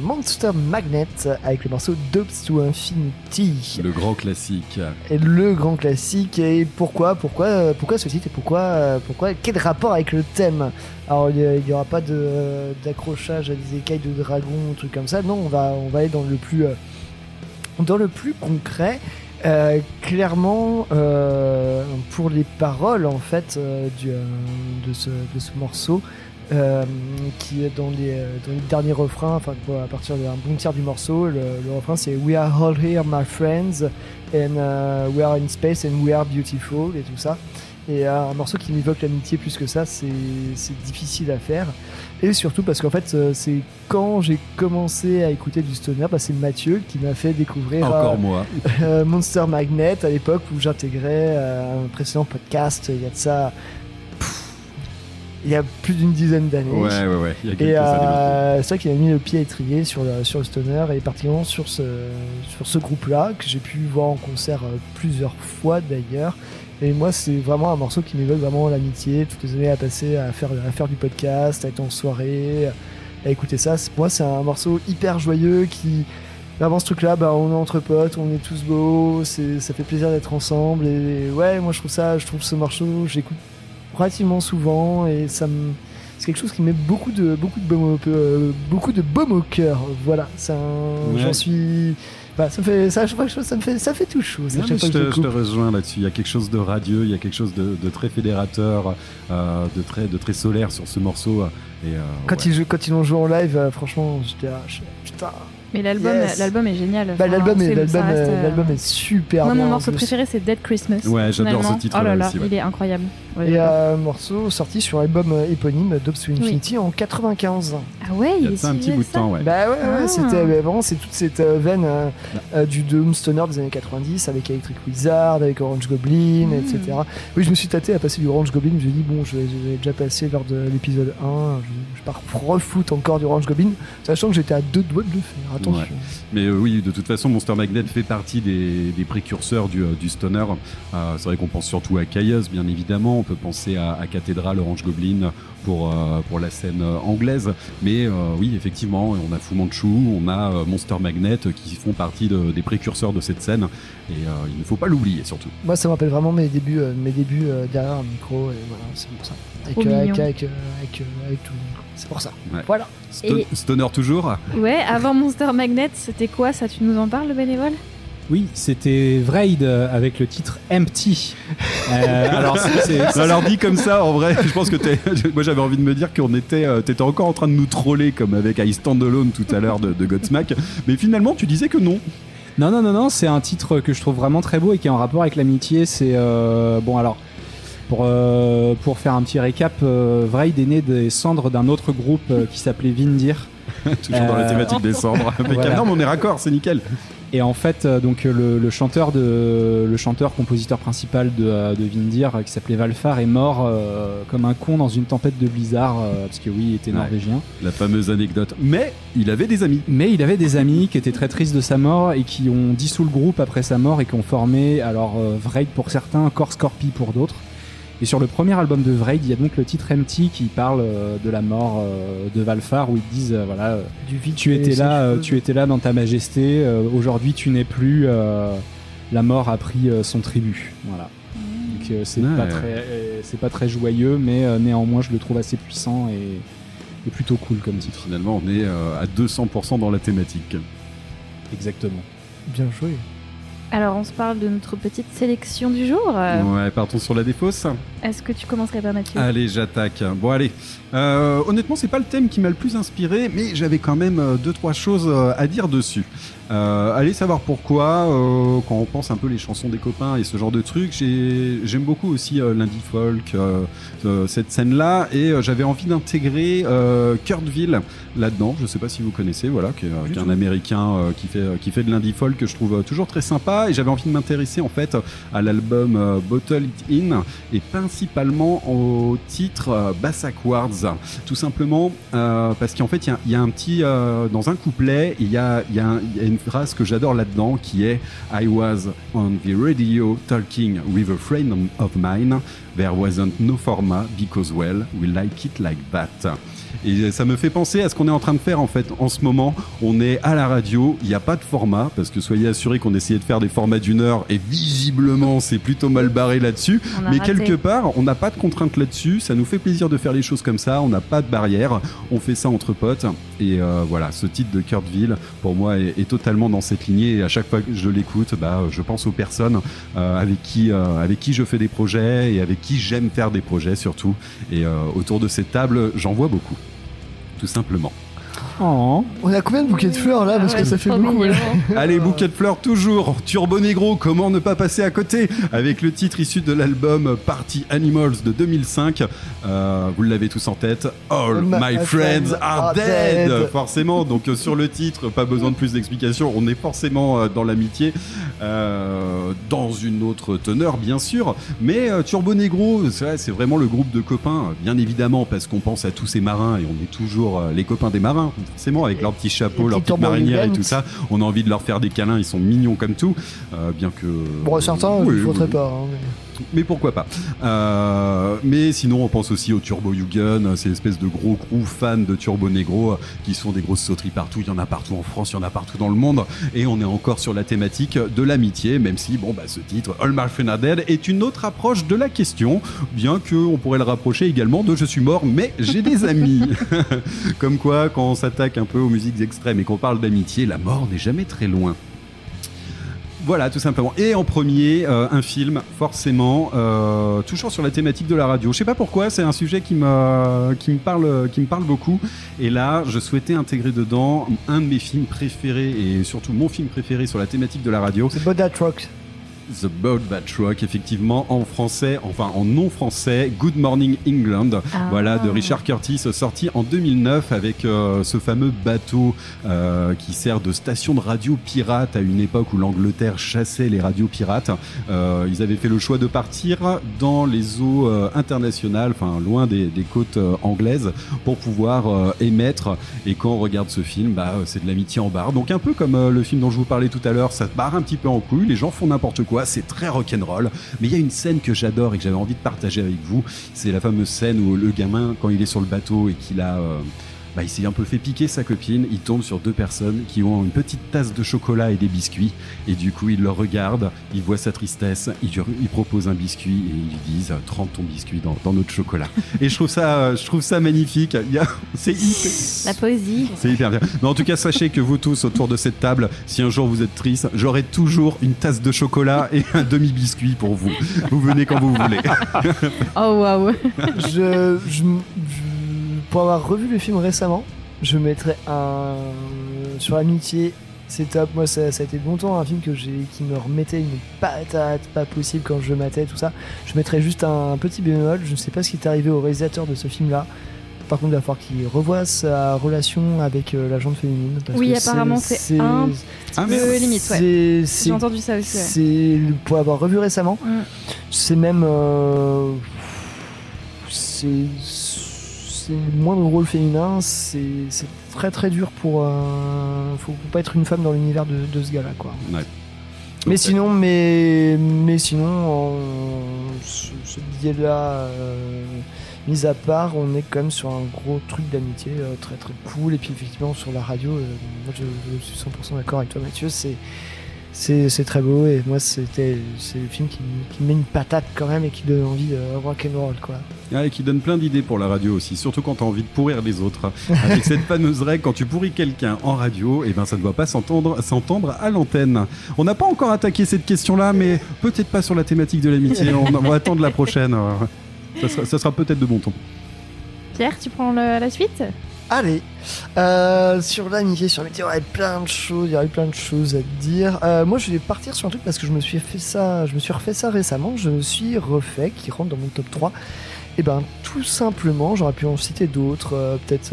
Monster Magnet avec le morceau Dopes to Infinity. Le grand classique. Et le grand classique. Et pourquoi, pourquoi, pourquoi ce titre et pourquoi, pourquoi, quel rapport avec le thème? Alors, il n'y aura pas de- d'accrochage à des écailles de dragon, ou trucs comme ça. Non, on va, on va aller dans le plus, euh, dans le plus concret. Euh, clairement, euh, pour les paroles en fait euh, euh, de, ce, de ce morceau, euh, qui est dans les, dans les derniers refrains, enfin à partir d'un bon tiers du morceau, le, le refrain c'est We are all here, my friends, and uh, we are in space and we are beautiful et tout ça. Et un morceau qui m'évoque l'amitié plus que ça, c'est difficile à faire. Et surtout parce qu'en fait, euh, c'est quand j'ai commencé à écouter du stoner, bah, c'est Mathieu qui m'a fait découvrir euh, moi. euh, Monster Magnet à l'époque où j'intégrais un précédent podcast. Il y a de ça. Il y a plus d'une dizaine d'années. Ouais, ouais, ouais. Il y a quelques Et euh, c'est vrai qu'il a mis le pied à étrier sur le, sur le stoner et particulièrement sur ce, sur ce groupe-là que j'ai pu voir en concert plusieurs fois d'ailleurs. Et moi, c'est vraiment un morceau qui m'évoque vraiment l'amitié, toutes les années à passer à faire, à faire du podcast, à être en soirée, à écouter ça. Pour moi, c'est un morceau hyper joyeux qui. Vraiment, ce truc-là, bah, on est entre potes, on est tous beaux, c'est, ça fait plaisir d'être ensemble. Et ouais, moi, je trouve ça, je trouve ce morceau, j'écoute relativement souvent et ça me. C'est quelque chose qui met beaucoup de beaucoup de baume au, euh, beaucoup de baume au cœur. Voilà, c'est un- Ouais. j'en suis. Bah, ça me fait ça, à chaque fois que je- ça me fait ça fait tout chaud. Non, chaque mais fois je, te, je rejoins là-dessus. Il y a quelque chose de radieux, il y a quelque chose de, de très fédérateur, euh, de, très, de très solaire sur ce morceau. Et, euh, Quand ouais. ils jouent- quand ils l'ont joué en live, euh, franchement, j'étais là, je- putain. Mais l'album, Yes. l'album est génial. Bah, Enfin, l'album est c'est- l'album ça reste, euh, euh, l'album est super Moi, bien. mon morceau préféré, c'est Dead Christmas. Ouais, j'adore ce titre-là Oh là là, aussi, ouais. il est incroyable. Ouais, Et un morceau sorti sur l'album euh, éponyme to Infinity en 95. Ah ouais, Il y a ça un petit bout de temps, ouais. Bah ouais, ouais, Ah. c'était mais vraiment c'est toute cette euh, veine euh, euh, du Doom Stoner des années 90 avec Electric Wizard, avec Orange Goblin, Mm. etc. Oui, je me suis tâté à passer du Orange Goblin. J'ai dit bon, je l'ai je déjà passé lors de l'épisode 1. Je, je pars refoutre encore du Orange Goblin, sachant que j'étais à deux doigts de le faire. Attention. Mais euh, oui, de toute façon, Monster Magnet fait partie des, des précurseurs du, euh, du stoner. Euh, c'est vrai qu'on pense surtout à Chaos, bien évidemment. On peut penser à, à Cathédrale, Orange Goblin pour, euh, pour la scène euh, anglaise. Mais euh, oui, effectivement, on a Fu Manchu, on a Monster Magnet qui font partie de- des précurseurs de cette scène. Et euh, il ne faut pas l'oublier, surtout. Moi, ça me rappelle vraiment mes débuts, euh, mes débuts euh, derrière un micro. Et voilà, c'est pour ça. Avec, euh, avec, avec, avec, avec tout le monde. C'est pour ça. Ouais. Voilà. Sto- Et- Stoner toujours Ouais, avant Monster Magnet, c'était quoi? Ça Tu nous en parles, le bénévole? Oui, c'était Vraid euh, avec le titre Empty. Euh, alors, c'est- c'est- Non, alors dit comme ça, en vrai, je pense que t'es- moi j'avais envie de me dire qu'on était, euh, t'étais encore en train de nous troller comme avec I Stand Alone tout à l'heure de, de Godsmack, mais finalement tu disais que non. Non, non, non, non, c'est un titre que je trouve vraiment très beau et qui est en rapport avec l'amitié. C'est. euh, bon, alors. Pour, euh, pour faire un petit récap, Vraid est né des cendres d'un autre groupe qui s'appelait Vindir. Toujours dans la thématique des cendres. Voilà. Non, mais on est raccord, c'est nickel. Et en fait, euh, donc euh, le, le chanteur de le chanteur compositeur principal de, euh, de Vindir, qui s'appelait Valfar, est mort euh, comme un con dans une tempête de blizzard euh, parce que oui, il était Ouais. norvégien. La fameuse anecdote. Mais il avait des amis. Mais il avait des amis qui étaient très tristes de sa mort et qui ont dissous le groupe après sa mort et qui ont formé alors euh, Vraid pour certains, Core Scorpi pour d'autres. Et sur le premier album de Vraid, il y a donc le titre Empty qui parle euh, de la mort euh, de Valfar où ils disent euh, voilà Du vide. tu étais là, euh, tu étais là dans ta majesté. euh, Aujourd'hui, tu n'es plus. euh, la mort a pris euh, son tribut. Voilà. Donc euh, c'est Ouais. pas très, euh, c'est pas très joyeux, mais euh, néanmoins, je le trouve assez puissant et, et plutôt cool comme titre. Finalement, on est euh, à 200% dans la thématique. Exactement. Bien joué. Alors, on se parle de notre petite sélection du jour. Ouais, partons sur la défausse. Est-ce que tu commencerais par Mathieu Allez, j'attaque. Bon, allez. Euh, honnêtement, c'est pas le thème qui m'a le plus inspiré, mais j'avais quand même euh, deux trois choses euh, à dire dessus. Euh, allez savoir pourquoi, euh, quand on pense un peu les chansons des copains et ce genre de trucs, j'ai- j'aime beaucoup aussi euh, l'indie folk, euh, cette scène-là, et j'avais envie d'intégrer Kurtville là-dedans. Je sais pas si vous connaissez, voilà, qui est, un américain qui fait qui fait de l'indie folk que je trouve toujours très sympa, et j'avais envie de m'intéresser en fait à l'album Bottle It In et principalement au titre euh, Tout simplement euh, parce qu'en fait il y a- un petit euh, dans un couplet il y a une phrase que j'adore là-dedans qui est I was on the radio talking with a friend of mine. There wasn't no format because well we like it like that et ça me fait penser à ce qu'on est en train de faire en fait en ce moment. On est à la radio, il n'y a pas de format parce que soyez assurés qu'on essayait de faire des formats d'une heure et visiblement c'est plutôt mal barré là-dessus. Mais raté. quelque part, on n'a pas de contraintes là-dessus. Ça nous fait plaisir de faire les choses comme ça. On n'a pas de barrière. On fait ça entre potes. Et euh, voilà, ce titre de Kurtville, pour moi, est, est totalement dans cette lignée. Et à chaque fois que je l'écoute, bah, je pense aux personnes euh, avec qui, euh, avec qui je fais des projets et avec qui j'aime faire des projets surtout. Et euh, autour de cette table, j'en vois beaucoup, tout simplement. Oh. On a combien de bouquets de fleurs là Parce Ah ouais, que ça fait trop beaucoup. Allez, bouquet de fleurs toujours. Turbo Negro, comment ne pas passer à côté Avec le titre issu de l'album Party Animals de 2005. Euh, vous l'avez tous en tête. All my, friends are dead. Forcément, donc euh, sur le titre, pas besoin de plus d'explications. On est forcément euh, dans l'amitié. Euh, dans une autre teneur, bien sûr. Mais euh, Turbo Negro, c'est vrai, c'est vraiment le groupe de copains, bien évidemment, parce qu'on pense à tous ces marins et on est toujours les copains des marins, forcément, avec leurs petits chapeaux, Les leurs petits petites marinières et tout ça. On a envie de leur faire des câlins, ils sont mignons comme tout, euh, bien que. Bon, certains, Oui, je ne pas. Mais- pourquoi pas Euh, Mais sinon, on pense aussi au Turbo Yugen, ces espèces de gros crew fans de Turbo Negro euh, qui sont des grosses sauteries partout. Il y en a partout en France, il y en a partout dans le monde. Et on est encore sur la thématique de l'amitié, même si, bon, bah, ce titre, All My est une autre approche de la question, bien que on pourrait le rapprocher également de Je suis mort, mais j'ai des amis. Comme quoi, quand on s'attaque un peu aux musiques extrêmes et qu'on parle d'amitié, la mort n'est jamais très loin. Voilà, tout simplement. Et en premier, euh, un film, forcément, euh, toujours sur la thématique de la radio. Je sais pas pourquoi, c'est un sujet qui me, parle, beaucoup. Et là, je souhaitais intégrer dedans un de mes films préférés et surtout mon film préféré sur la thématique de la radio. C'est Rock. The Boat That Rock, effectivement, en français, enfin en non français, Good Morning England, Ah. voilà, de Richard Curtis, sorti en 2009 avec euh, ce fameux bateau euh, qui sert de station de radio pirate à une époque où l'Angleterre chassait les radios pirates. Euh, ils avaient fait le choix de partir dans les eaux euh, internationales, enfin loin des, des côtes euh, anglaises, pour pouvoir émettre. Et quand on regarde ce film, bah, c'est de l'amitié en barre. Donc un peu comme le film dont je vous parlais tout à l'heure, ça se barre un petit peu en couille, les gens font n'importe quoi, c'est très rock'n'roll. Mais il y a une scène que j'adore et que j'avais envie de partager avec vous, c'est la fameuse scène où le gamin, quand il est sur le bateau et qu'il a... euh, bah, il s'est un peu fait piquer sa copine, il tombe sur deux personnes qui ont une petite tasse de chocolat et des biscuits, et du coup il le regarde, il voit sa tristesse, il, lui- il propose un biscuit et ils lui disent « trempe ton biscuit dans, dans notre chocolat ». Et je trouve ça, je trouve ça magnifique, Il y a- c'est hyper- La poésie. c'est hyper bien. Mais en tout cas, sachez que vous tous autour de cette table, si un jour vous êtes triste, j'aurai toujours une tasse de chocolat et un demi-biscuit pour vous. Vous venez quand vous voulez. Oh waouh. je, je, je- pour avoir revu le film récemment, je mettrais un sur l'amitié. C'est top. Moi, ça, ça a été longtemps un film que j'ai, qui me remettait une patate pas possible quand je matais tout ça. Je mettrais juste un petit bémol. Je ne sais pas ce qui est arrivé au réalisateur de ce film-là. Par contre, il va falloir qu'il revoie sa relation avec euh, la jante féminine. parce Oui, que apparemment, c'est un peu limite, ouais. c'est- c'est J'ai entendu ça aussi. ouais. c'est pour avoir revu récemment. Mm. C'est même euh, c'est c'est le moindre rôle féminin. C'est très très dur pour euh, faut, faut pas être une femme dans l'univers de, de ce gars-là quoi. Ouais. Mais sinon, mais mais sinon, ce, ce biais-là. euh, Mis à part, on est quand même sur un gros truc d'amitié euh, très très cool. Et puis effectivement sur la radio, euh, moi je, je suis 100% d'accord avec toi Mathieu, c'est c'est c'est très beau et moi c'était c'est le film qui, qui met une patate quand même et qui donne envie de rock and roll quoi. Ah, et qui donne plein d'idées pour la radio aussi, surtout quand tu as envie de pourrir les autres. Avec cette fameuse règle, quand tu pourris quelqu'un en radio, et ben ça ne doit pas s'entendre s'entendre à l'antenne. On n'a pas encore attaqué cette question-là, mais peut-être pas sur la thématique de l'amitié. On, on va attendre la prochaine. Ça sera, ça sera peut-être de bon ton. Pierre, tu prends le- la suite? Allez, euh, sur l'amitié, sur l'amitié, il y aurait plein de choses, il y aurait plein de choses à dire. Euh, moi, je vais partir sur un truc parce que je me suis fait ça, je me suis refait ça récemment. Je me suis refait, qui rentre dans mon top 3. Et ben, tout simplement, j'aurais pu en citer d'autres, euh, peut-être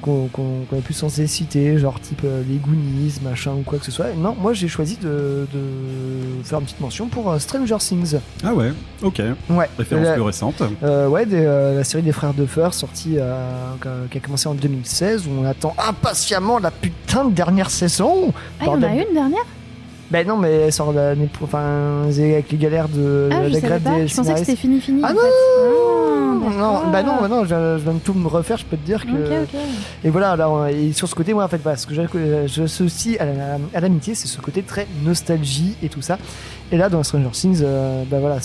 qu'on qu'on qu'on a pu censé citer, genre type euh, les Goonies, machin ou quoi que ce soit. Non, moi, j'ai choisi de, de faire une petite mention pour euh, Stranger Things. Ah ouais, ok. Ouais. Référence La- plus récente. euh, ouais, des, euh, la série des frères Duffer, sortie, euh, qui a commencé en 2016, où on attend impatiemment la putain de dernière saison. Ah, il y en a une dernière? Ben non, mais elle sort pro- enfin, avec les galères de Ah, la grève des Je pensais que c'était fini, fini. Ah en non, fait. Ah, non, d'accord. bah non, bah non, je je viens de tout me refaire, je peux te dire que. Ok, ok. Et voilà, là, on- et sur ce côté, moi, en fait, voilà, ce que j'associe à la- à l'amitié, c'est ce côté très nostalgie et tout ça. Et là, dans Stranger Things, euh, bah voilà,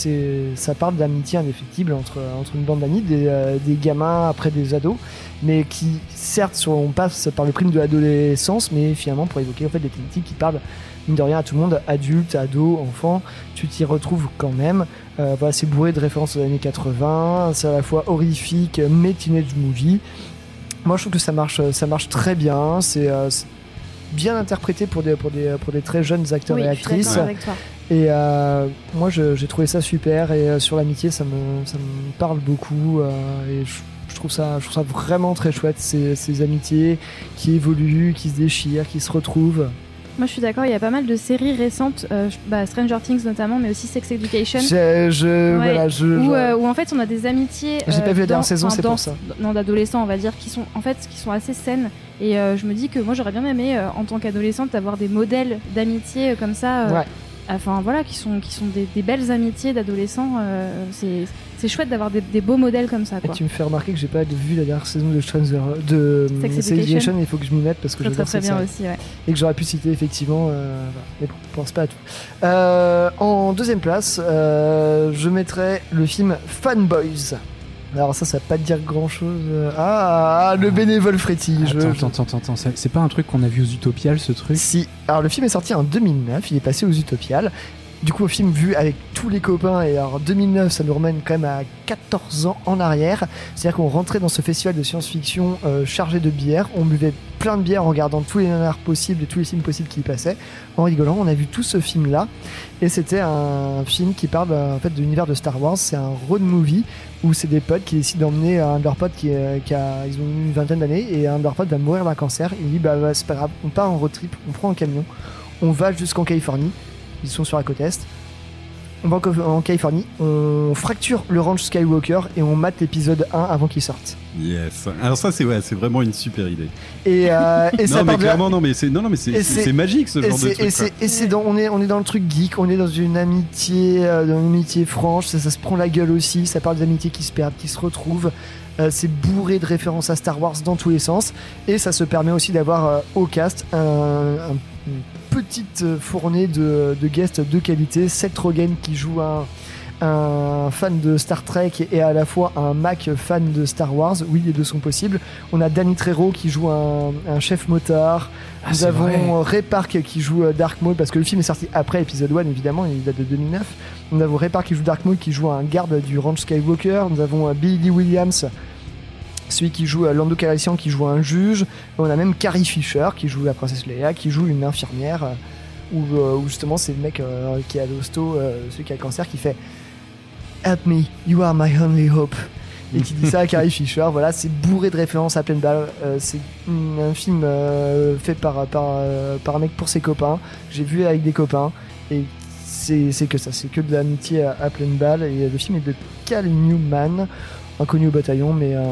ça parle d'amitié indéfectible entre, entre une bande d'amis, des, euh, des gamins après des ados, mais qui, certes, on passe par le prime de l'adolescence, mais finalement pour évoquer en fait des thématiques qui parlent mine de rien à tout le monde, adultes, ados, enfants, tu t'y retrouves quand même. Euh, voilà, c'est bourré de références aux années 80, c'est à la fois horrifique, mais teenage movie. Moi, je trouve que ça marche, ça marche très bien. C'est euh, bien interprété pour des, pour des, pour des très jeunes acteurs Oui, et actrices. d'accord avec toi. Et euh, moi, j'ai trouvé ça super. Et sur l'amitié, ça me, ça me parle beaucoup. et je, je trouve ça, je trouve ça vraiment très chouette. Ces, ces amitiés qui évoluent, qui se déchirent, qui se retrouvent. Moi, je suis d'accord. Il y a pas mal de séries récentes, euh, bah, Stranger Things notamment, mais aussi Sex Education. Je, je- Ouais. voilà, je, Où, je- euh, où en fait on a des amitiés J'ai pas vu la dernière dans- saison, enfin, c'est dans- pour ça. non d'adolescents on va dire qui sont en fait qui sont assez saines et euh, je me dis que moi j'aurais bien aimé euh, en tant qu'adolescente avoir des modèles d'amitié euh, comme ça euh, Ouais. enfin voilà qui sont qui sont des, des belles amitiés d'adolescents euh, c'est c'est chouette d'avoir des, des beaux modèles comme ça Et tu me fais remarquer que j'ai pas vu la dernière saison de Stranger de Sex Education. Il faut que je m'y mette parce que très très très bien série. aussi ouais. et que j'aurais pu citer effectivement, euh, mais bon, je pense pas à tout. Euh, en deuxième place, euh, je mettrais le film Fanboys. Alors ça, ça va pas te dire grand chose. Ah, ah, le bénévole Freddy. je- Attends, je- attends, attends, attends, c'est c'est pas un truc qu'on a vu aux Utopiales ce truc? Si. Alors le film est sorti en 2009, il est passé aux Utopiales. Du coup, au film vu avec tous les copains, et alors 2009, ça nous ramène quand même à 14 ans en arrière. C'est-à-dire qu'on rentrait dans ce festival de science-fiction euh, chargé de bière, on buvait plein de bière en regardant tous les nanars possibles et tous les films possibles qui y passaient, en rigolant. On a vu tout ce film-là, et c'était un film qui parle euh, en fait de l'univers de Star Wars. C'est un road movie où c'est des potes qui décident d'emmener un de leurs potes qui, euh, a, ils ont une vingtaine d'années, et un de leurs potes va mourir d'un cancer. Il dit bah, bah, c'est pas grave, on part en road trip, on prend un camion, on va jusqu'en Californie. Ils sont sur la côte est. On va en, Californie, on fracture le ranch Skywalker et on mate l'épisode 1 avant qu'il sorte. Yes. Alors ça, c'est ouais, c'est vraiment une super idée. Et, euh, et ça non, mais part de là- clairement, non, mais c'est non, non, mais c'est magique ce genre de truc. et c'est on est on est dans le truc geek on est dans une amitié euh, dans une amitié franche ça, ça se prend la gueule aussi ça parle d'amitiés qui se perdent qui se retrouvent Euh, c'est bourré de références à Star Wars dans tous les sens et ça se permet aussi d'avoir au cast un, petite euh, fournée de, de guests de qualité Seth Rogen qui joue un un fan de Star Trek et à la fois un Mac fan de Star Wars. Oui, les deux sont possibles. On a Danny Trejo qui joue un, un chef motard. Ah, Nous avons vrai. Ray Park qui joue euh, Dark Maul parce que le film est sorti après épisode 1 évidemment, il date de 2009. Nous avons Ray Park qui joue Dark Maul qui joue un garde du ranch Skywalker. Nous avons euh, Billy Williams celui qui joue euh, Lando Calrissian qui joue un juge. On a même Carrie Fisher qui joue la princesse Leia qui joue une infirmière euh, où, euh, où justement c'est le mec qui à l'hosto, celui qui a le cancer qui fait Help me, you are my only hope. Et qui dit ça à Carrie Fisher, voilà, c'est bourré de références à pleine balle. C'est un film fait par, par, un mec pour ses copains. J'ai vu avec des copains. Et c'est c'est que ça, c'est que de l'amitié à, à pleine balle. Et le film est de Cal Newman, inconnu au bataillon, mais un,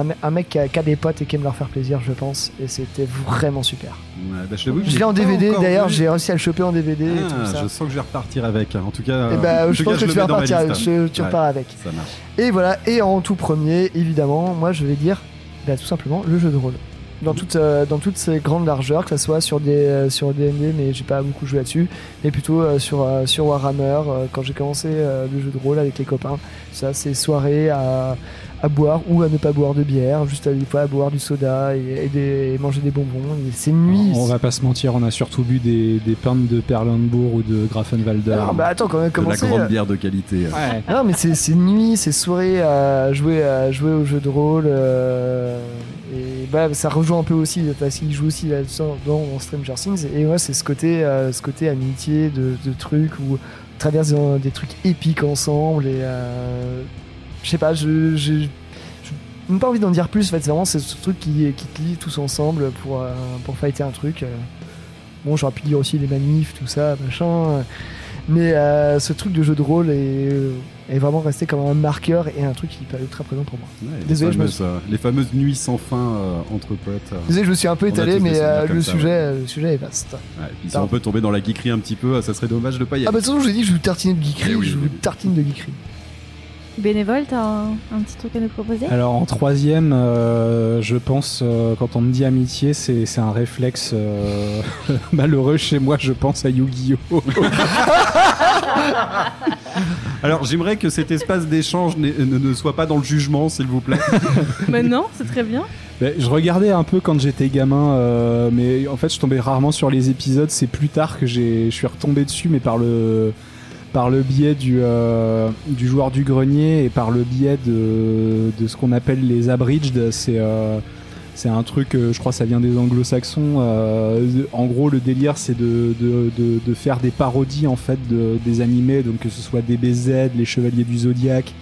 un, me- un mec qui a, qui a des potes et qui aime leur faire plaisir, je pense. Et c'était vraiment super. Ouais, bah, je Je l'ai en DVD, d'ailleurs, j'ai réussi à le choper en DVD et Ah, tout ça. je sens que je vais repartir avec. hein. En tout cas, Et en bah, tout je cas, pense que dans ma repartir, je- tu Ouais, repars avec. Ça marche. Et voilà, et en tout premier, évidemment, moi je vais dire bah, tout simplement le jeu de rôle. Dans, toute, euh, dans toutes ses grandes largeurs, que ce soit sur des euh, sur D&D, mais j'ai pas beaucoup joué là-dessus, mais plutôt euh, sur, euh, sur Warhammer, euh, quand j'ai commencé euh, le jeu de rôle avec les copains. Ça, c'est soirée à, à boire ou à ne pas boire de bière, juste à des fois à boire du soda et, et des- et manger des bonbons. C'est nuit. On va pas se mentir, on a surtout bu des, des pintes de Perlenbourg ou de Grafenwalder. Non, bah attends, quand même, De la grande bière de qualité. Ouais. Non, mais c'est nuit, c'est soirée à jouer, à jouer au jeu de rôle. euh, et bah, ça rejoint un peu aussi, parce qu'il joue aussi là-dedans dans dans Stranger Things. Et ouais, c'est ce côté, euh, ce côté amitié de, de trucs où on traverse des, des trucs épiques ensemble. Et euh, je sais pas, je. j'ai pas envie d'en dire plus, en fait, c'est vraiment ce truc qui, qui te lie tous ensemble pour, euh, pour fighter un truc. euh. Bon, j'aurais pu dire aussi les manifs, tout ça, machin. Mais euh, ce truc de jeu de rôle est, est vraiment resté comme un marqueur et un truc qui est ultra présent pour moi. Ouais, les, Désolé, je me fameuses, les fameuses nuits sans fin euh, entre potes. euh. Désolé, je me suis un peu étalé, mais le, ça, sujet, le sujet est vaste. Ouais, on peut tomber dans la geekerie un petit peu, ça serait dommage de pas y Ah aller. bah de toute façon, je vous ai dit, je vous tartine de geekerie, Eh oui, je vous tartine de geekerie. Bénévole, t'as un, un petit truc à nous proposer? Alors en troisième, euh, je pense, euh, quand on me dit amitié, c'est c'est un réflexe euh, malheureux chez moi, je pense à Yu-Gi-Oh! Alors j'aimerais que cet espace d'échange ne, ne soit pas dans le jugement, s'il vous plaît. Bah non, c'est très bien. Ben, je regardais un peu quand j'étais gamin, euh, mais en fait je tombais rarement sur les épisodes. C'est plus tard que j'ai, je suis retombé dessus, mais par le par le biais du euh, du joueur du grenier et par le biais de ce qu'on appelle les abridged. C'est euh, un truc, euh, je crois, ça vient des anglo-saxons. euh, en gros, le délire, c'est de, de, faire des parodies en fait de, des animés, donc que ce soit DBZ, les Chevaliers du Zodiaque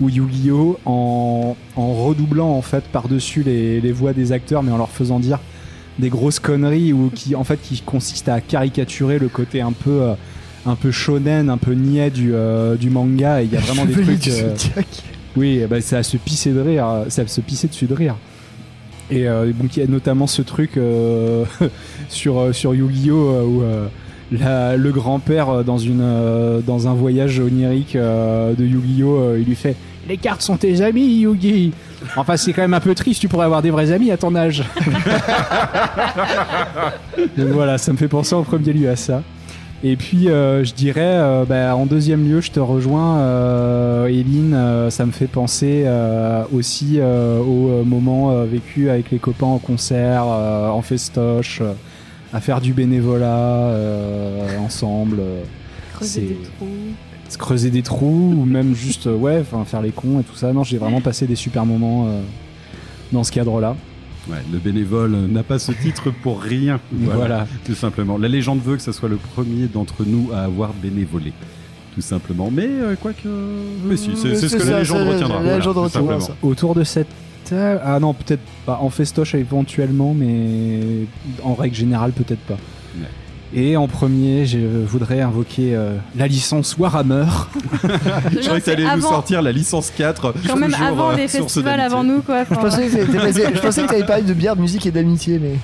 ou Yu-Gi-Oh en, en redoublant en fait par-dessus les, les voix des acteurs mais en leur faisant dire des grosses conneries ou qui en fait qui consistent à caricaturer le côté un peu euh, un peu shonen, un peu niais du, euh, du manga et il y a vraiment des trucs euh, oui, bah, ça se pisser de rire, ça se pisser dessus de rire. Et euh, donc il y a notamment ce truc euh, sur sur Yu-Gi-Oh où la- le grand-père dans une dans un voyage onirique de Yu-Gi-Oh il lui fait les cartes sont tes amis Yugi. Enfin c'est quand même un peu triste, tu pourrais avoir des vrais amis à ton âge. donc voilà, ça me fait penser en premier lieu à ça. Et puis euh, je dirais, euh, bah, en deuxième lieu, je te rejoins, euh, Eline, ça me fait penser aussi au moment vécu avec les copains en concert, en festoche, à faire du bénévolat ensemble, Creuser des trous. se creuser des trous ou même juste ouais, faire les cons et tout ça. Non, j'ai vraiment passé des super moments dans ce cadre-là. Ouais, le bénévole n'a pas ce titre pour rien. Voilà. Tout simplement. La légende veut que ce soit le premier d'entre nous à avoir bénévolé. Tout simplement. Mais euh, quoique. Mais si, c'est ce que ça, la légende retiendra. La légende retiendra simplement. ça. Autour de cette table- ah non peut-être pas en festoche éventuellement mais en règle générale peut-être pas Ouais. Et en premier je voudrais invoquer euh, la licence Warhammer Je croyais que t'allais nous Avant- sortir la licence 4. Quand même toujours, avant euh, les festivals avant nous, quoi. Je pensais que je pensais que t'avais parlé de bière, de musique et d'amitié, mais.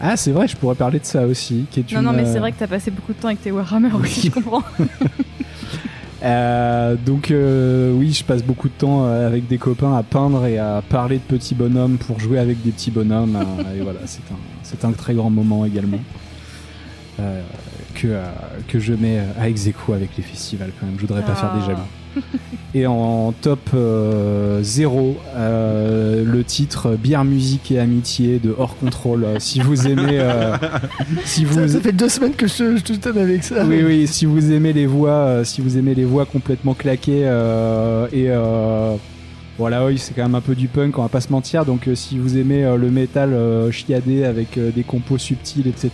ah c'est vrai je pourrais parler de ça aussi qui est Non, une, non, mais c'est euh, vrai que t'as passé beaucoup de temps avec tes Warhammer aussi, je comprends. Euh, donc euh, oui, je passe beaucoup de temps euh, avec des copains à peindre et à parler de petits bonhommes pour jouer avec des petits bonhommes. euh, et voilà, c'est un, c'est un très grand moment également euh, que, euh, que je mets à ex avec les festivals quand même. Je voudrais pas faire des Ah. jaloux. Et en top 0, le titre Bière, musique et amitié de Hors Contrôle. Euh, si vous aimez, euh, si vous Ça, ça fait deux semaines que je, je te donne avec ça. oui, oui, si vous aimez les voix, euh, si vous aimez les voix complètement claquées euh, et euh, voilà, oui, c'est quand même un peu du punk, on va pas se mentir. Donc, euh, si vous aimez euh, le métal euh, chiadé avec euh, des compos subtils, etc.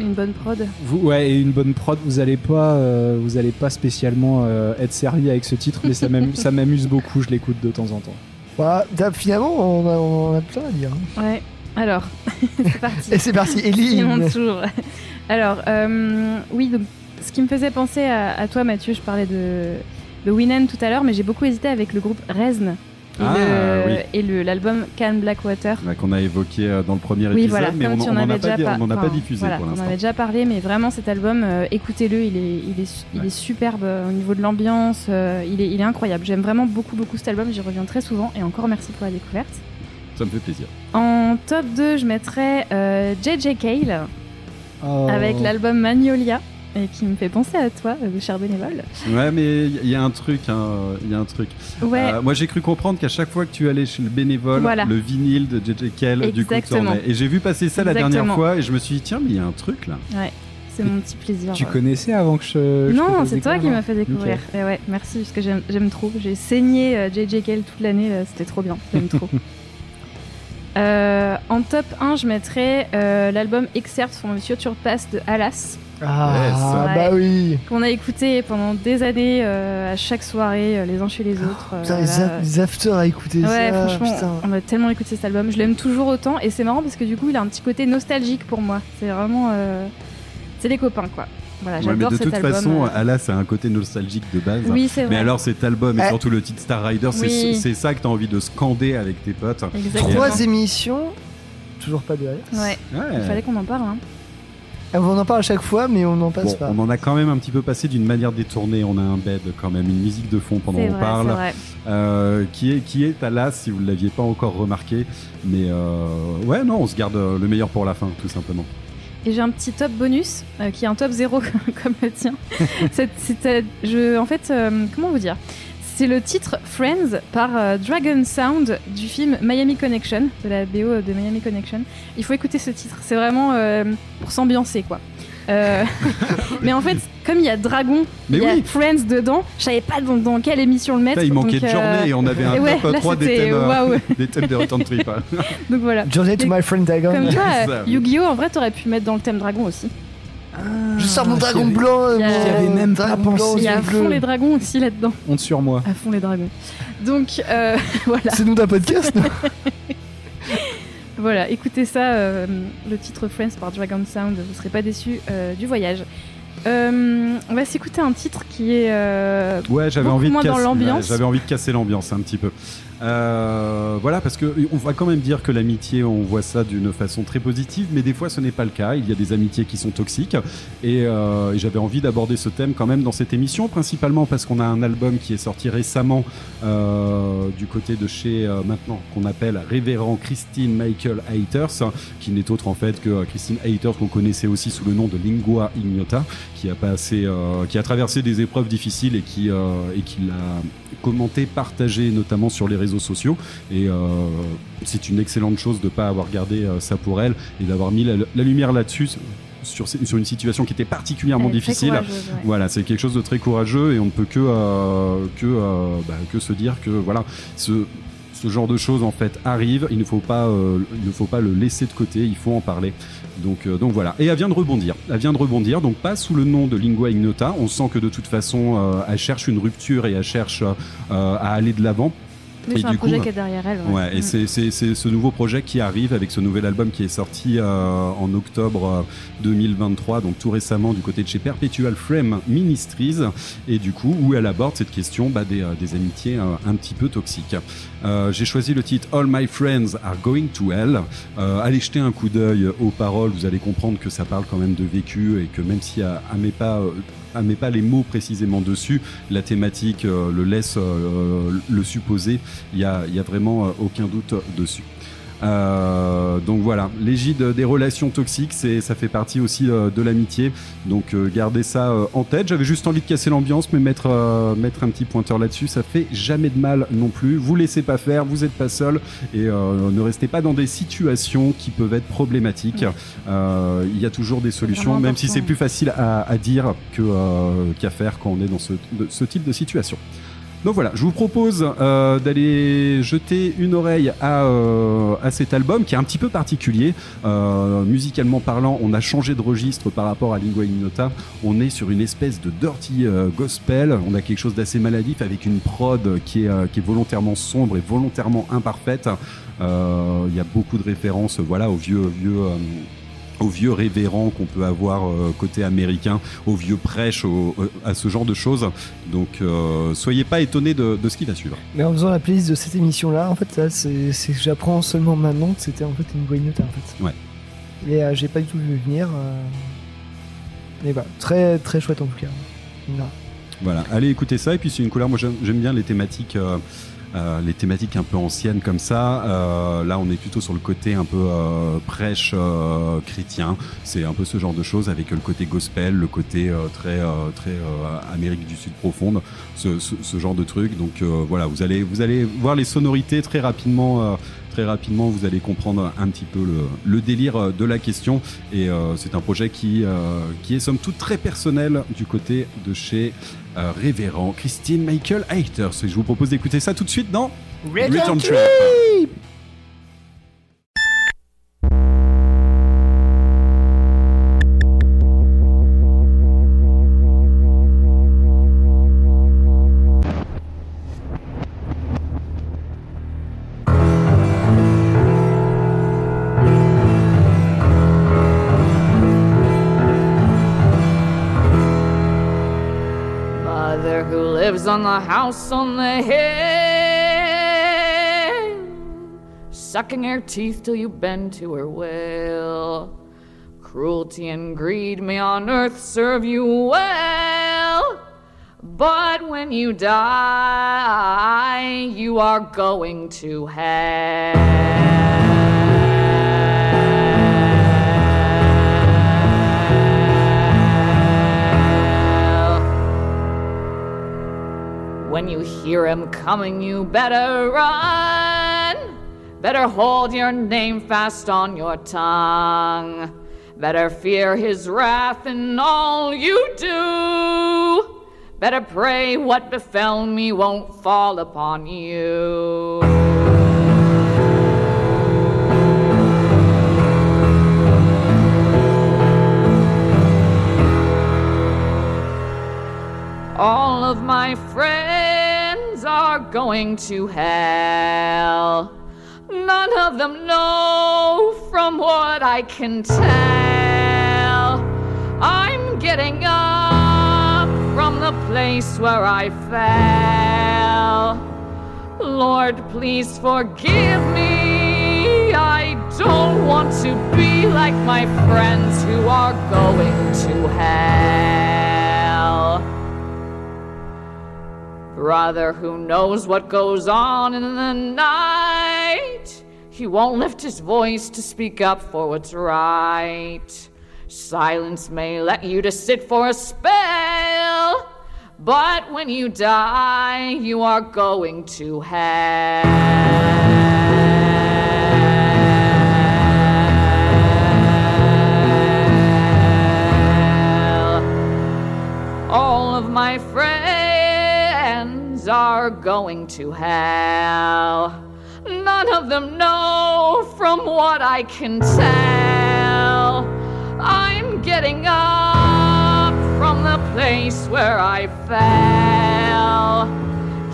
Une bonne prod. Vous, ouais, et une bonne prod, vous allez pas, euh, vous allez pas spécialement euh, être servi avec ce titre, mais ça m'am- ça m'amuse beaucoup. Je l'écoute de temps en temps. Voilà, t'as- finalement, on a, on a plein à dire. hein. Ouais. Alors, c'est parti. Et c'est parti, Eline. toujours. Alors, euh, oui, donc, ce qui me faisait penser à, à toi, Mathieu, je parlais de, de Winen tout à l'heure, mais j'ai beaucoup hésité avec le groupe Rezn et Ah, le- oui. et l'album Can Blackwater. Ouais, Qu'on a évoqué euh, dans le premier Oui, épisode, voilà, mais comme on tu on en en avais a pas, par- on a pas diffusé voilà, pour On en l'instant. avait déjà parlé, mais vraiment cet album, euh, écoutez-le, il est, il est, il est superbe euh, au niveau de l'ambiance, euh, il, est, il est incroyable. J'aime vraiment beaucoup, beaucoup cet album, j'y reviens très souvent, et encore merci pour la découverte. Ça me fait plaisir. En top 2, je mettrais euh, JJ Cale Oh. avec l'album Magnolia. Et qui me fait penser à toi, euh, cher bénévole. Ouais, mais il y a un truc, hein, il y a un truc. Ouais, Euh, moi, j'ai cru comprendre qu'à chaque fois que tu allais chez le bénévole, Voilà. le vinyle de JJ Kell, du coup, Exactement. tournait. Et j'ai vu passer ça la dernière fois et je me suis dit, tiens, mais il y a un truc là. c'est mon petit plaisir. Tu euh. connaissais avant que je. Non, c'est toi qui m'as fait découvrir. Et ouais, merci parce que j'aime trop. J'ai saigné euh, JJ Cale toute l'année, c'était trop bien. J'aime trop. Euh, en top 1, je mettrais euh, l'album Excerpt from Future Past de Alas, Ah, Yes. bah oui. qu'on a écouté pendant des années euh, à chaque soirée, euh, les uns chez les autres. euh, Putain, les, voilà. a- les afters à écouter Ouais, ça. franchement, putain. on a tellement écouté cet album. Je l'aime toujours autant et c'est marrant parce que du coup, il a un petit côté nostalgique pour moi. C'est vraiment. euh, C'est les copains, quoi. Voilà, Ouais, mais de cet toute album. façon, euh. Ala, c'est un côté nostalgique de base. Oui, c'est vrai. Mais alors cet album et Eh. surtout le titre Star Rider, c'est Oui. c'est ça que t'as envie de scander avec tes potes. Exactement. Trois émissions, toujours pas de Alex. Ouais, Ouais. il fallait qu'on en parle. Hein. Ah, On en parle à chaque fois, mais on n'en passe Bon, pas. on en a quand même un petit peu passé d'une manière détournée. On a un bed quand même, une musique de fond pendant qu'on vrai, parle, c'est vrai. euh, qui est qui est Alas si vous ne l'aviez pas encore remarqué. Mais euh, ouais, non, on se garde euh, le meilleur pour la fin, tout simplement. Et j'ai un petit top bonus euh, qui est un top 0 comme le tien. Euh, je, en fait, euh, comment vous dire? C'est le titre Friends par euh, Dragon Sound du film Miami Connection, de la BO de Miami Connection. Il faut écouter ce titre, c'est vraiment euh, pour s'ambiancer quoi. Euh, mais en fait, comme il y a Dragon, il y a oui. Friends dedans, je savais pas dans, dans quelle émission le mettre. Là, il manquait donc, de euh, journée et on avait un ouais, top là, 3 des c'était thèmes, euh, waouh. des thèmes de Return Trip. hein. Donc voilà. Journey to my friend Dragon. Comme toi. Yu-Gi-Oh! en vrai, t'aurais pu mettre dans le thème dragon aussi. Je sors mon Ah, dragon blanc. j'y mon avais même pas dragon pensé. Il y a à fond les dragons aussi là-dedans. Honte sur moi. À fond les dragons. Donc euh, voilà, C'est nous d'un podcast, voilà, écoutez ça, euh, le titre Friends par Dragon Sound, vous serez pas déçus euh, du voyage. Euh, on va s'écouter un titre qui est euh, Ouais, j'avais Beaucoup envie de casser. l'ambiance. ouais, j'avais envie de casser l'ambiance un petit peu. Euh, voilà, parce que on va quand même dire que l'amitié, on voit ça d'une façon très positive, mais des fois ce n'est pas le cas. Il y a des amitiés qui sont toxiques, et, euh, j'avais envie d'aborder ce thème quand même dans cette émission, principalement parce qu'on a un album qui est sorti récemment euh, du côté de chez maintenant qu'on appelle Révérend Christine Michael Haters, qui n'est autre en fait que Christine Haters qu'on connaissait aussi sous le nom de Lingua Ignota, qui a passé, qui a traversé des épreuves difficiles et qui et qui l'a commenté, partagé notamment sur les réseaux sociaux. Et euh, c'est une excellente chose de pas avoir gardé euh, ça pour elle et d'avoir mis la, la lumière là-dessus sur, sur une situation qui était particulièrement elle difficile. ouais. Voilà, c'est quelque chose de très courageux et on ne peut que euh, que euh, bah, que se dire que voilà ce ce genre de choses en fait arrive. Il ne faut pas euh, il ne faut pas le laisser de côté. Il faut en parler. Donc euh, donc voilà. Et elle vient de rebondir. Elle vient de rebondir. Donc pas sous le nom de Lingua Ignota. On sent que de toute façon euh, elle cherche une rupture et elle cherche à aller de l'avant. Et c'est un projet coup, qui est derrière elle. Ouais, et c'est- ce nouveau projet qui arrive avec ce nouvel album qui est sorti euh, en octobre euh, 2023, donc tout récemment du côté de chez Perpetual Frame Ministries, et du coup où elle aborde cette question bah, des, euh, des amitiés euh, un petit peu toxiques. Euh, J'ai choisi le titre All My Friends Are Going to Hell. Euh, allez jeter un coup d'œil aux paroles, vous allez comprendre que ça parle quand même de vécu et que même si elle elle met pas euh, met pas les mots précisément dessus, la thématique euh, le laisse euh, le supposer il y a, il y a vraiment euh, aucun doute dessus. Euh, donc voilà, l'égide des relations toxiques, c'est ça fait partie aussi euh, de l'amitié. Donc euh, gardez ça euh, en tête. J'avais juste envie de casser l'ambiance, mais mettre euh, mettre un petit pointeur là-dessus, ça fait jamais de mal non plus. Vous laissez pas faire, vous êtes pas seul et euh, ne restez pas dans des situations qui peuvent être problématiques. Euh, Il y a toujours des solutions, même si c'est plus facile à, à dire que euh, qu'à faire quand on est dans ce, de- ce type de situation. Donc voilà, je vous propose euh, d'aller jeter une oreille à, euh, à cet album qui est un petit peu particulier. Euh, musicalement parlant, on a changé de registre par rapport à Lingua Ignota. On est sur une espèce de dirty gospel. On a quelque chose d'assez maladif avec une prod qui est, qui est volontairement sombre et volontairement imparfaite. Il y a beaucoup de références voilà, aux vieux, vieux, aux vieux révérends qu'on peut avoir euh, côté américain, aux vieux prêches, au- au- à ce genre de choses. Donc, euh, soyez pas étonnés de, de ce qui va suivre. Mais en faisant la playlist de cette émission-là, en fait, c'est que j'apprends seulement maintenant que c'était en fait une Guaynota, en fait. Ouais. Et euh, j'ai pas du tout vu venir. euh, Mais voilà, très très chouette en tout cas. Voilà. Voilà, allez écouter ça. Et puis, c'est une couleur. Moi, j'aime bien les thématiques. Euh, les thématiques un peu anciennes comme ça. Euh, là, on est plutôt sur le côté un peu euh, prêche chrétien. C'est un peu ce genre de choses avec le côté gospel, le côté très très Amérique du Sud profonde, ce, genre de truc. Donc voilà, vous allez vous allez voir les sonorités très rapidement. Très rapidement, vous allez comprendre un petit peu le, délire de la question. Et c'est un projet qui, qui est somme toute très personnel du côté de chez euh, Révérend Christine Michael Haters. Et je vous propose d'écouter ça tout de suite dans Return Trip. The house on the hill, sucking her teeth till you bend to her will. Cruelty and greed may on earth serve you well, but when you die, you are going to hell. When you hear him coming, you better run. Better hold your name fast on your tongue. Better fear his wrath in all you do. Better pray what befell me won't fall upon you. All of my friends are going to hell. None of them know from what I can tell. I'm getting up from the place where I fell. Lord, please forgive me. I don't want to be like my friends who are going to hell. Brother who knows what goes on in the night. He won't lift his voice to speak up for what's right. Silence may let you to sit for a spell, but when you die, you are going to hell. All of my friends are going to hell. None of them know from what I can tell. I'm getting up from the place where I fell.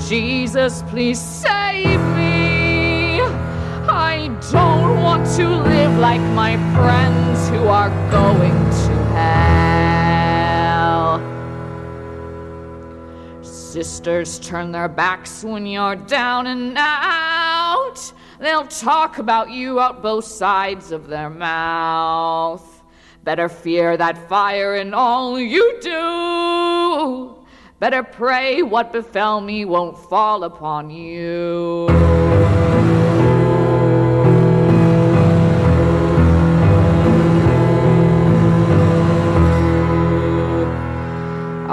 Jesus, please save me. I don't want to live like my friends who are going to hell. Sisters turn their backs when you're down and out. They'll talk about you out both sides of their mouth. Better fear that fire in all you do. Better pray what befell me won't fall upon you.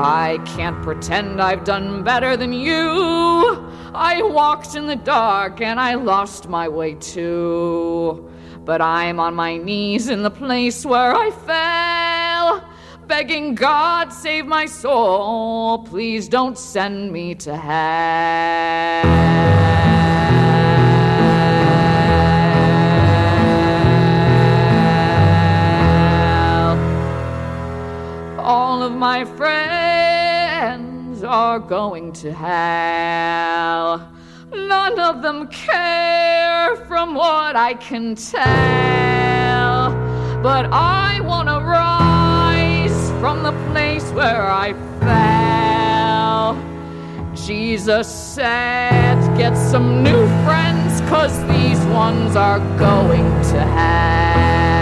I can't pretend I've done better than you. I walked in the dark and I lost my way too. But I'm on my knees in the place where I fell, begging God save my soul. Please don't send me to hell. All of my friends are going to hell. None of them care from what I can tell. But I want to rise from the place where I fell. Jesus said, Get some new friends, cause these ones are going to hell.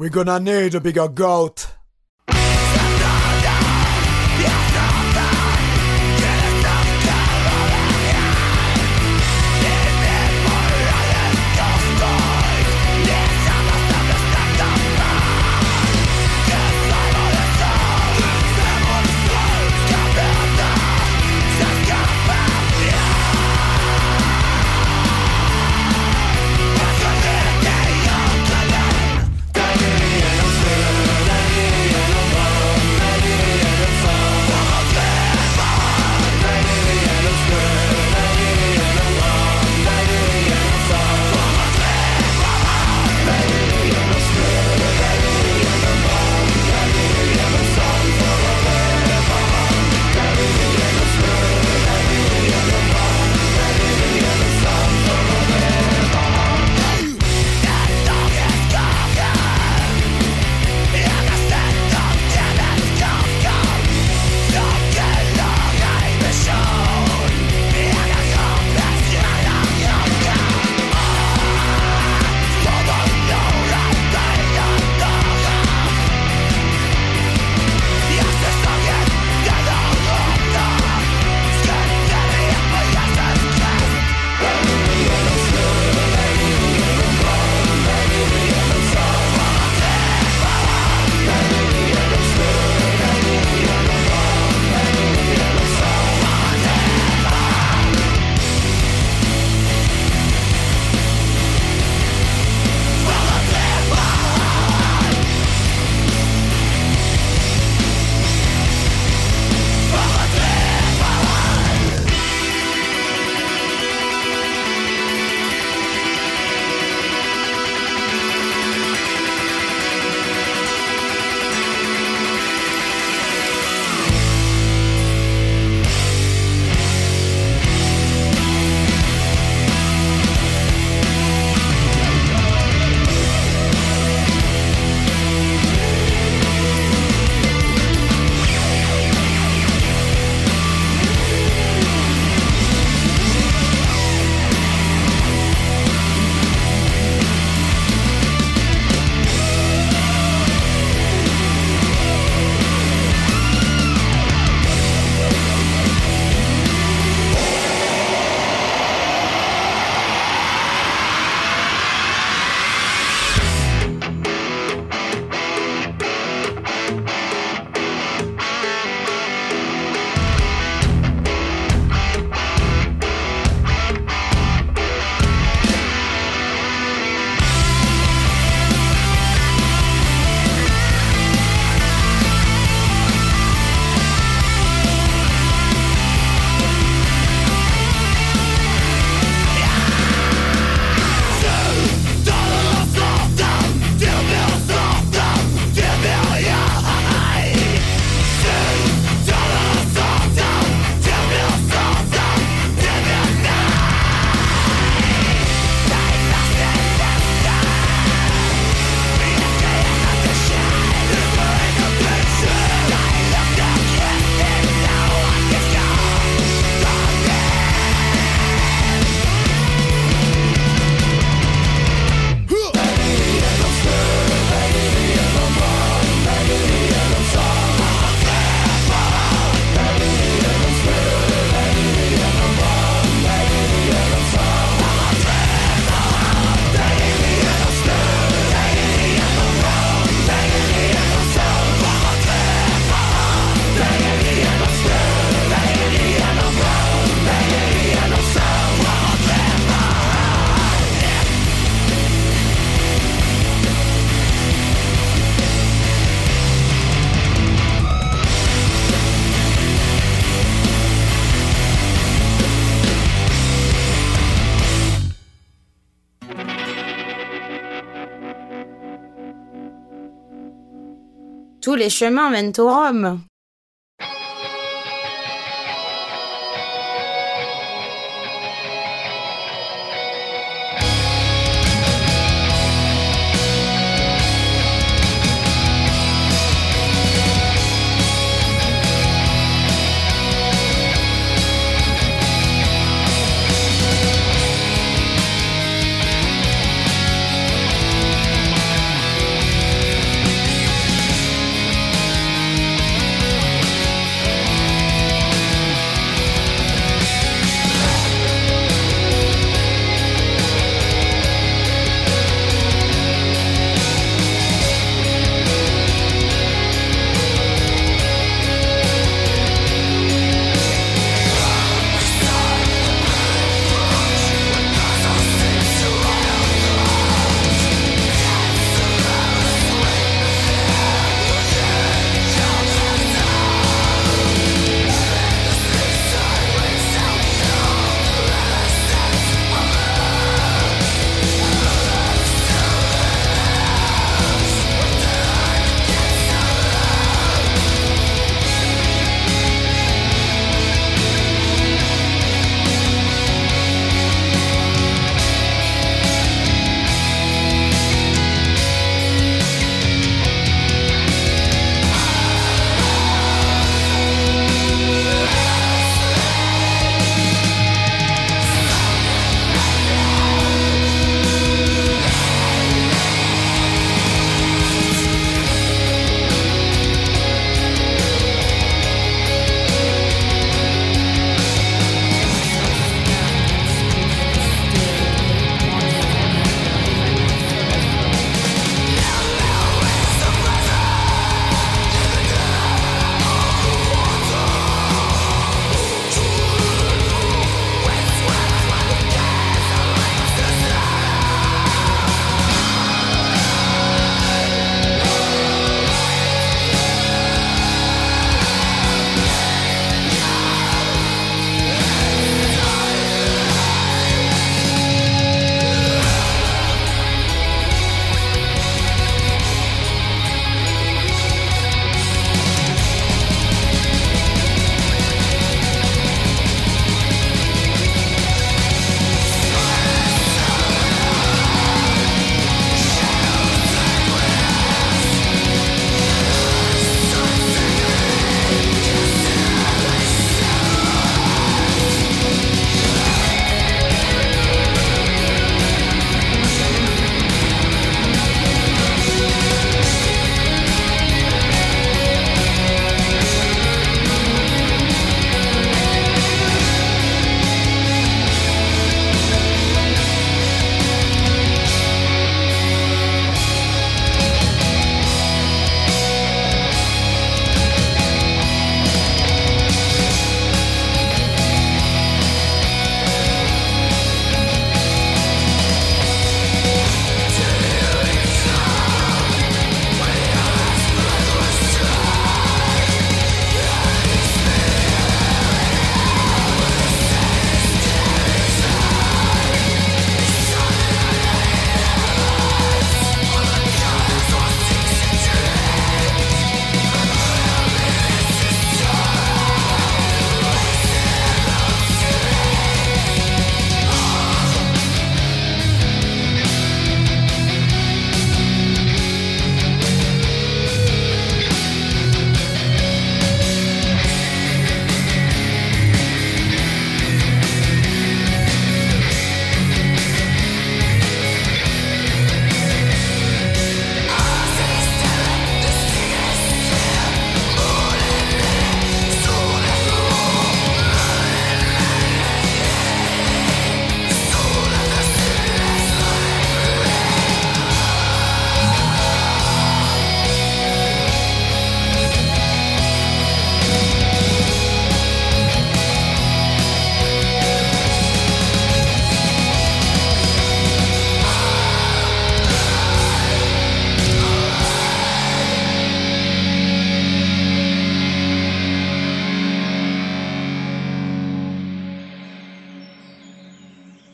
We're gonna need a bigger goat. Les chemins mènent au Rhum.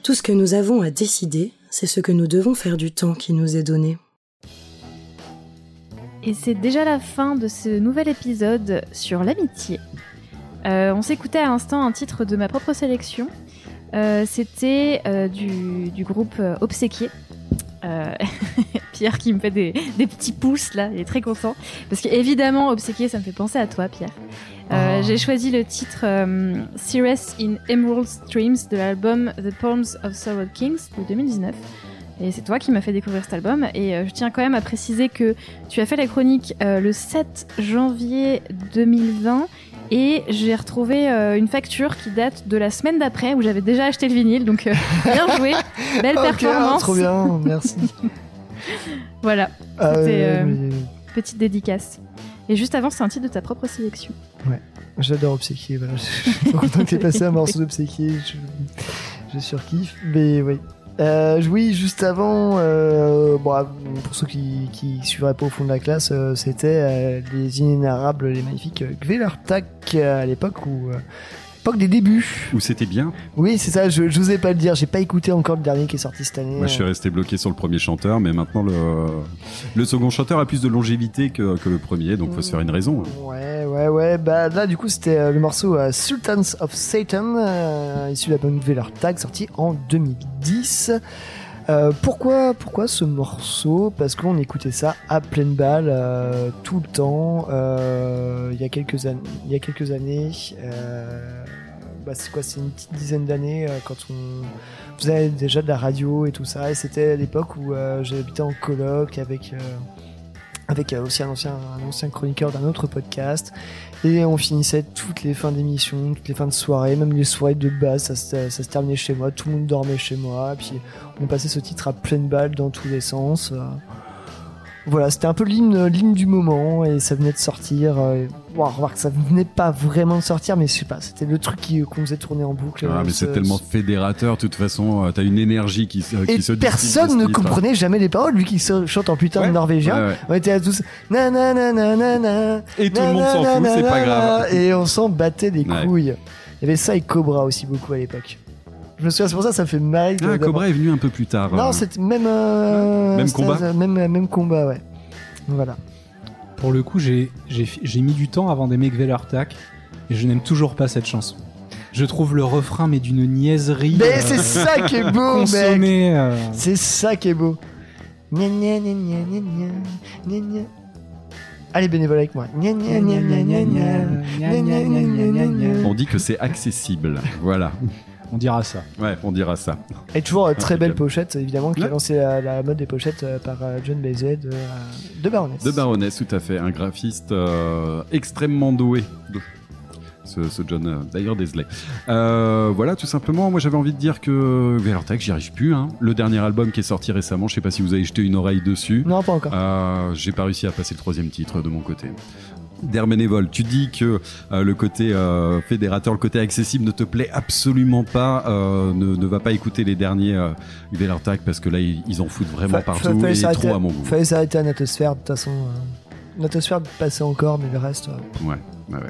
Tout ce que nous avons à décider, c'est ce que nous devons faire du temps qui nous est donné. Et c'est déjà la fin de ce nouvel épisode sur l'amitié. Euh, on s'écoutait à l'instant un titre de ma propre sélection. Euh, C'était euh, du, groupe Obséquié. Pierre qui me fait des, petits pouces là, il est très content. Parce qu'évidemment, Obséquié, ça me fait penser à toi, Pierre. Euh, Oh. J'ai choisi le titre euh, Cirrus in Emerald Streams de l'album The Poems of Sorrow Kings de 2019. Et c'est toi qui m'as fait découvrir cet album. Et euh, je tiens quand même à préciser que tu as fait la chronique euh, le 7 janvier 2020. Et j'ai retrouvé une facture qui date de la semaine d'après où j'avais déjà acheté le vinyle. Donc bien joué, belle Ok, performance. trop bien, merci. Voilà, Euh, C'était, petite dédicace. Et juste avant, c'est un titre de ta propre sélection. J'adore Obséquié, voilà. Je suis content que t'aies passé un morceau d'Obséquié, je, je surkiffe. Mais oui. Euh, oui, juste avant, euh, bon, pour ceux qui, qui suivraient pas au fond de la classe, euh, c'était euh, les inénarrables, les magnifiques Gvelertak à l'époque où, l'époque des débuts. Où c'était bien. Oui, c'est ça. Je, je n'osais pas le dire. J'ai pas écouté encore le dernier qui est sorti cette année. Moi, je suis resté bloqué sur le premier chanteur, mais maintenant le, le second chanteur a plus de longévité que, que le premier, donc faut se faire une raison. hein. Ouais, ouais, ouais. Bah là, du coup, c'était euh, le morceau euh, Sultans of Satan, euh, issu de la bonne Veller Tag, sorti en 2010. Euh, pourquoi, pourquoi ce morceau? Parce qu'on écoutait ça à pleine balle euh, tout le temps. euh, Il y a quelques années, il y a quelques années. Bah c'est quoi C'est une petite dizaine d'années euh, quand on faisait déjà de la radio et tout ça. Et c'était l'époque où euh, j'habitais en coloc avec euh, avec aussi un ancien, un ancien chroniqueur d'un autre podcast. Et on finissait toutes les fins d'émission, toutes les fins de soirée, même les soirées de base, ça, ça se terminait chez moi, tout le monde dormait chez moi, puis on passait ce titre à pleine balle dans tous les sens. Euh. Voilà, c'était un peu l'hymne, l'hymne du moment, et ça venait de sortir. Euh, bon, remarque, ça venait pas vraiment de sortir, mais je sais pas, c'était le truc qui- qu'on faisait tourner en boucle. Ah, euh, mais ce- c'est tellement fédérateur, de toute façon, euh, t'as une énergie qui, se- qui Et se personne ne comprenait jamais les paroles, lui qui se- chante en putain Ouais, de norvégien. ouais, ouais. On était à tous na na na na na na. Et tout le monde s'en fout, c'est pas grave. Et on s'en battait les Ouais. couilles. Il y avait ça et Cobra aussi beaucoup à l'époque. Je me souviens, c'est pour ça que ça fait de- Ah, Cobra est venu un peu plus tard. Non, euh. c'était même. euh, Même combat même, même combat, ouais. Voilà. Pour le coup, j'ai j'ai- j'ai mis du temps avant d'aimer Gvelertak et je n'aime toujours pas cette chanson. Je trouve le refrain mais d'une niaiserie. Mais euh, c'est ça qui est beau, mec! euh, C'est ça qui est beau. Gna gna gna gna gna gna gna gna. Allez, bénévole avec moi. On dit que c'est accessible. voilà. On dira ça. Ouais, on dira ça. Et toujours euh, très belle pochette, évidemment, qui a Ouais. lancé la, la mode des pochettes euh, par euh, John Bazet de, euh, de Baroness. De Baroness, tout à fait. Un graphiste euh, extrêmement doué. De- Ce, ce John, d'ailleurs, Desley. Euh, voilà, tout simplement. Moi, j'avais envie de dire que Velartech, j'y arrive plus. Hein. Le dernier album qui est sorti récemment, je sais pas si vous avez jeté une oreille dessus. Non, pas encore. Euh, j'ai pas réussi à passer le troisième titre de mon côté. D'Herménévole, tu dis que euh, le côté euh, fédérateur, le côté accessible ne te plaît absolument pas. euh, ne, ne va pas écouter les derniers euh, Velartech parce que là ils, ils en foutent vraiment Fa- partout et trop à- à mon goût. Fallait s'arrêter à Natosphère, de toute façon. Natosphère passait encore, mais le reste. Ouais, ouais, ouais.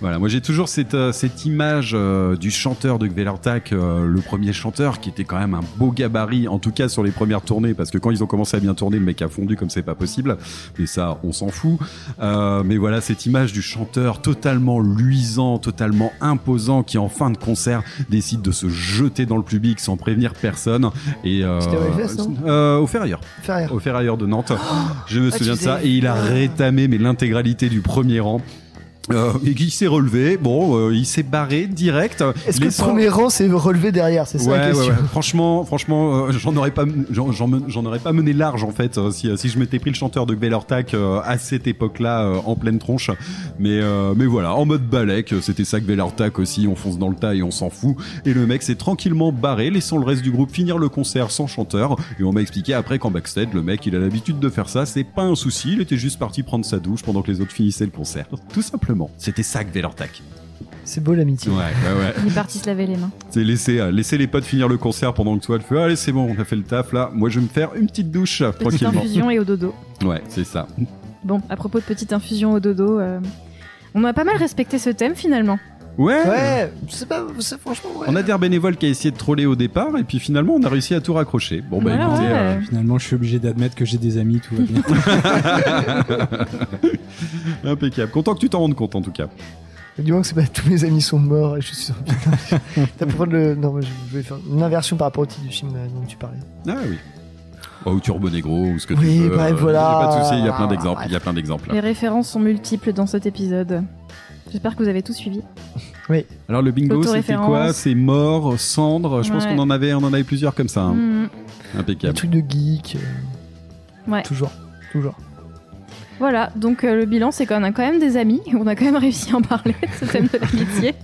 Voilà, moi j'ai toujours cette, euh, cette image euh, du chanteur de Gvelertak, euh, le premier chanteur, qui était quand même un beau gabarit, en tout cas sur les premières tournées, parce que quand ils ont commencé à bien tourner, le mec a fondu comme c'est pas possible, mais ça, on s'en fout. Euh, mais voilà, cette image du chanteur totalement luisant, totalement imposant, qui en fin de concert décide de se jeter dans le public sans prévenir personne. Et, euh, au euh, Au Ferrailleur Ferrière. au ferrailleur de Nantes. Je me Ah, souviens de ça. Et il a rétamé mais l'intégralité du premier rang. Euh, et qui s'est relevé, bon, euh, il s'est barré direct. Est-ce que le premier rang s'est relevé derrière C'est ça Ouais, la ouais, question. ouais. Franchement, franchement, euh, j'en aurais pas, j'en, j'en men- j'en aurais pas mené large en fait euh, si, si je m'étais pris le chanteur de Gvelertak euh, à cette époque-là euh, en pleine tronche. Mais, euh, mais voilà, en mode balek, euh, c'était ça Gvelertak aussi. On fonce dans le tas et on s'en fout. Et le mec s'est tranquillement barré, laissant le reste du groupe finir le concert sans chanteur. Et on m'a expliqué après qu'en backstage, le mec, il a l'habitude de faire ça. C'est pas un souci. Il était juste parti prendre sa douche pendant que les autres finissaient le concert. Tout simplement. C'était ça Gvelertak. C'est beau l'amitié. Ouais, ouais, ouais. Il est parti se laver les mains. C'est laisser, euh, laisser les potes finir le concert pendant que toi le fais. Allez, c'est bon, on a fait le taf là. Moi, je vais me faire une petite douche Petite tranquillement. infusion et au dodo. Ouais, c'est ça. Bon, à propos de petite infusion au dodo, euh, on a pas mal respecté ce thème finalement. Ouais. Ouais, c'est pas, c'est franchement, ouais. On a des bénévoles qui a essayé de troller au départ et puis finalement on a réussi à tout raccrocher. Bon bah écoutez, ouais. euh, Finalement, je suis obligé d'admettre que j'ai des amis, tout va bien. impeccable. Content que tu t'en rendes compte en tout cas. Du moins que c'est pas tous mes amis sont morts et je suis sûr. T'as pour prendre le. Non, moi, je vais faire une inversion par rapport au titre du film euh, dont tu parlais. Ah oui. Oh, ou Turbo Negro ou ce que Oui, tu veux. bref, euh, voilà. y a Pas de souci, il y a plein d'exemples. bref. Il y a plein d'exemples. Les références sont multiples dans cet épisode. J'espère que vous avez tout suivi. Alors le bingo, c'était quoi C'est mort, cendre. Je pense qu'on en avait, on en avait plusieurs comme ça. hein. Des Impeccable. trucs de geek. euh, Ouais. Toujours. Toujours. Voilà, donc euh, le bilan, c'est qu'on a quand même des amis. On a quand même réussi à en parler de ce thème de l'amitié.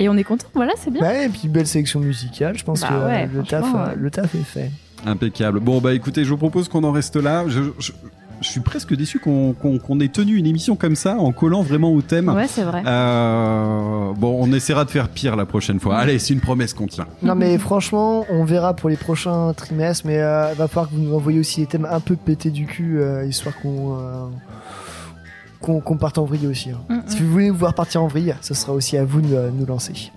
Et on est content, voilà, c'est bien. Ouais, et puis belle sélection musicale. Je pense Bah que euh, ouais, le, taf, le taf est fait. Impeccable. Bon bah écoutez, je vous propose qu'on en reste là. Je, je- je suis presque déçu qu'on qu'on- qu'on ait tenu une émission comme ça en collant vraiment au thème. Ouais, c'est vrai. Euh, bon, on essaiera de faire pire la prochaine fois. Allez, c'est une promesse qu'on tient. Non, mais franchement, on verra pour les prochains trimestres. Mais euh, va falloir que vous nous envoyiez aussi des thèmes un peu pétés du cul, euh, histoire qu'on. euh, qu'on qu'on parte en vrille aussi. hein. Mhm. Si vous voulez vous voir partir en vrille, ce sera aussi à vous de nous lancer.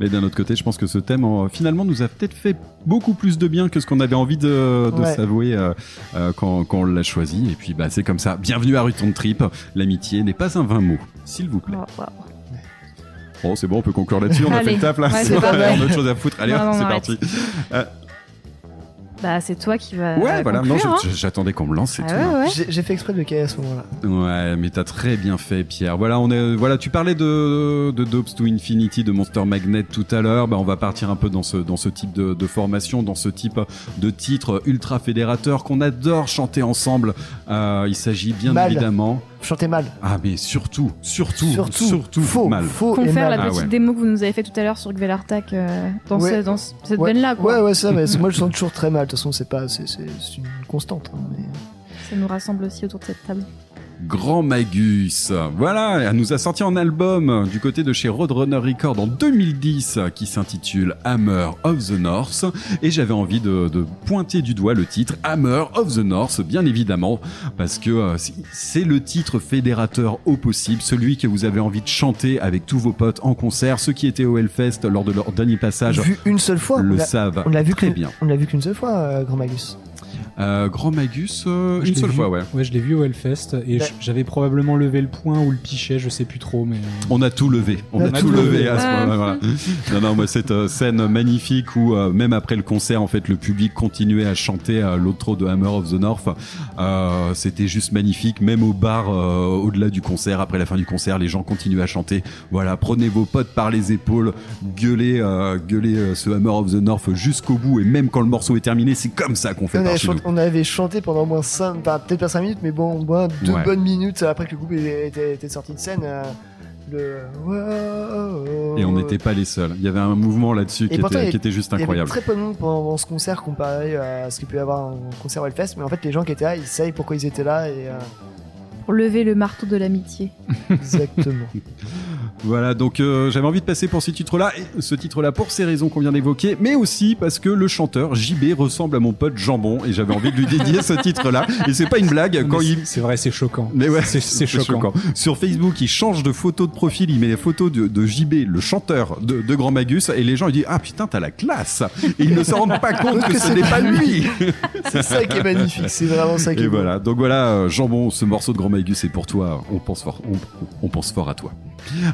Mais d'un autre côté, je pense que ce thème, finalement, nous a peut-être fait beaucoup plus de bien que ce qu'on avait envie de, de Ouais. s'avouer euh, euh, quand, quand on l'a choisi. Et puis, bah, c'est comme ça. Bienvenue à Ruton Trip. L'amitié n'est pas un vain mot, s'il vous plaît. Oh, wow. Bon, c'est bon, on peut conclure là-dessus. On a Allez. fait le taf là. Ouais, on a autre chose à foutre. Allez, c'est parti. Bah, c'est toi qui vas. ouais, voilà. Non, je- hein. j'attendais qu'on me lance. c'est Ah tout, ouais, hein. ouais. J'ai j'ai fait exprès de le caler à ce moment-là. Ouais, mais t'as très bien fait, Pierre. Voilà, on est, voilà, tu parlais de, de Dopes to Infinity, de Monster Magnet tout à l'heure. Bah, on va partir un peu dans ce, dans ce type de, de formation, dans ce type de titre ultra fédérateur qu'on adore chanter ensemble. Euh, il s'agit bien Mal. évidemment. Chantez mal. Ah, mais surtout, surtout, Surtout, surtout, faux, mal. faux et Confère mal. la Ah petite ouais. démo que vous nous avez fait tout à l'heure sur Gvelartak euh, dans, Ouais. ce- dans ce- cette Ouais. veine-là, quoi. Ouais, ouais, ça, mais moi je sens toujours très mal. De toute façon, c'est pas, c'est, une constante. hein, mais- Ça nous rassemble aussi autour de cette table. Grand Magus. Voilà, elle nous a sorti un album du côté de chez Roadrunner Records en 2010 qui s'intitule Hammer of the North et j'avais envie de, de pointer du doigt le titre Hammer of the North bien évidemment parce que euh, c'est- le titre fédérateur au possible, celui que vous avez envie de chanter avec tous vos potes en concert, ceux qui étaient au Hellfest lors de leur dernier passage Vu une seule fois. le on l'a- savent on l'a vu très bien. On l'a vu qu'une seule fois, euh, Grand Magus. Euh, Grand Magus, euh, Je une seule vu. fois ouais. Ouais, je l'ai vu au Hellfest et Ouais. j'avais probablement levé le point ou le pichet, je sais plus trop, mais. euh, On a tout levé, on a, On a tout tout levé levé. à ce moment-là. voilà. Non, non, moi cette euh, scène magnifique où euh, même après le concert, en fait, le public continuait à chanter l'outro de Hammer of the North. Euh, C'était juste magnifique, même au bar, euh, au-delà du concert, après la fin du concert, les gens continuaient à chanter. Voilà, prenez vos potes par les épaules, gueulez, euh, gueulez euh, ce Hammer of the North jusqu'au bout, et même quand le morceau est terminé, c'est comme ça qu'on fait On par avait, chez chanté, nous. On avait chanté pendant au moins 5, peut-être pas 5 minutes, mais bon, au moins 2 Ouais. bonnes minutes après que le groupe était, sorti de scène. euh, le... Wow. Et on n'était pas les seuls. Il y avait un mouvement là-dessus qui, était- il y- qui était juste Il y avait incroyable. très peu de monde pendant ce concert comparé à ce qu'il peut y avoir en concert Hellfest, mais en fait, les gens qui étaient là, ils savent pourquoi ils étaient là et euh, Pour lever le marteau de l'amitié. exactement. Voilà, donc euh, j'avais envie de passer pour ce titre-là, ce titre-là pour ces raisons qu'on vient d'évoquer, mais aussi parce que le chanteur JB ressemble à mon pote Jambon, et j'avais envie de lui dédier ce titre-là. Et c'est pas une blague, quand mais il... c'est- C'est vrai, c'est choquant. Mais ouais, C'est- c'est choquant. Sur Facebook, il change de photo de profil, il met les photos de, de JB, le chanteur de, de Grand Magus, et les gens ils disent ah putain t'as la classe. Et ils ne se rendent pas compte que, Que ce c'est n'est pas lui. C'est ça qui est magnifique, c'est vraiment ça qui Et est beau. voilà, donc voilà, euh, Jambon, ce morceau de Grand Magus est pour toi. On pense fort, on, on pense fort à toi.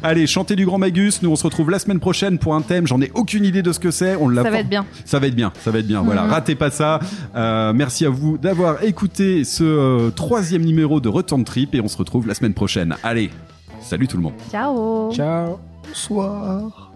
Allez, chantez du Grand Magus. Nous, on se retrouve la semaine prochaine pour un thème. J'en ai aucune idée de ce que c'est. On l'a Ça va être bien. Ça va être bien, ça va être bien. Voilà, Mhm. ratez pas ça. Euh, merci à vous d'avoir écouté ce euh, troisième numéro de Return Trip et on se retrouve la semaine prochaine. Allez, salut tout le monde. Ciao Ciao. Bonsoir.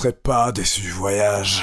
Vous ne serez pas déçus, voyage.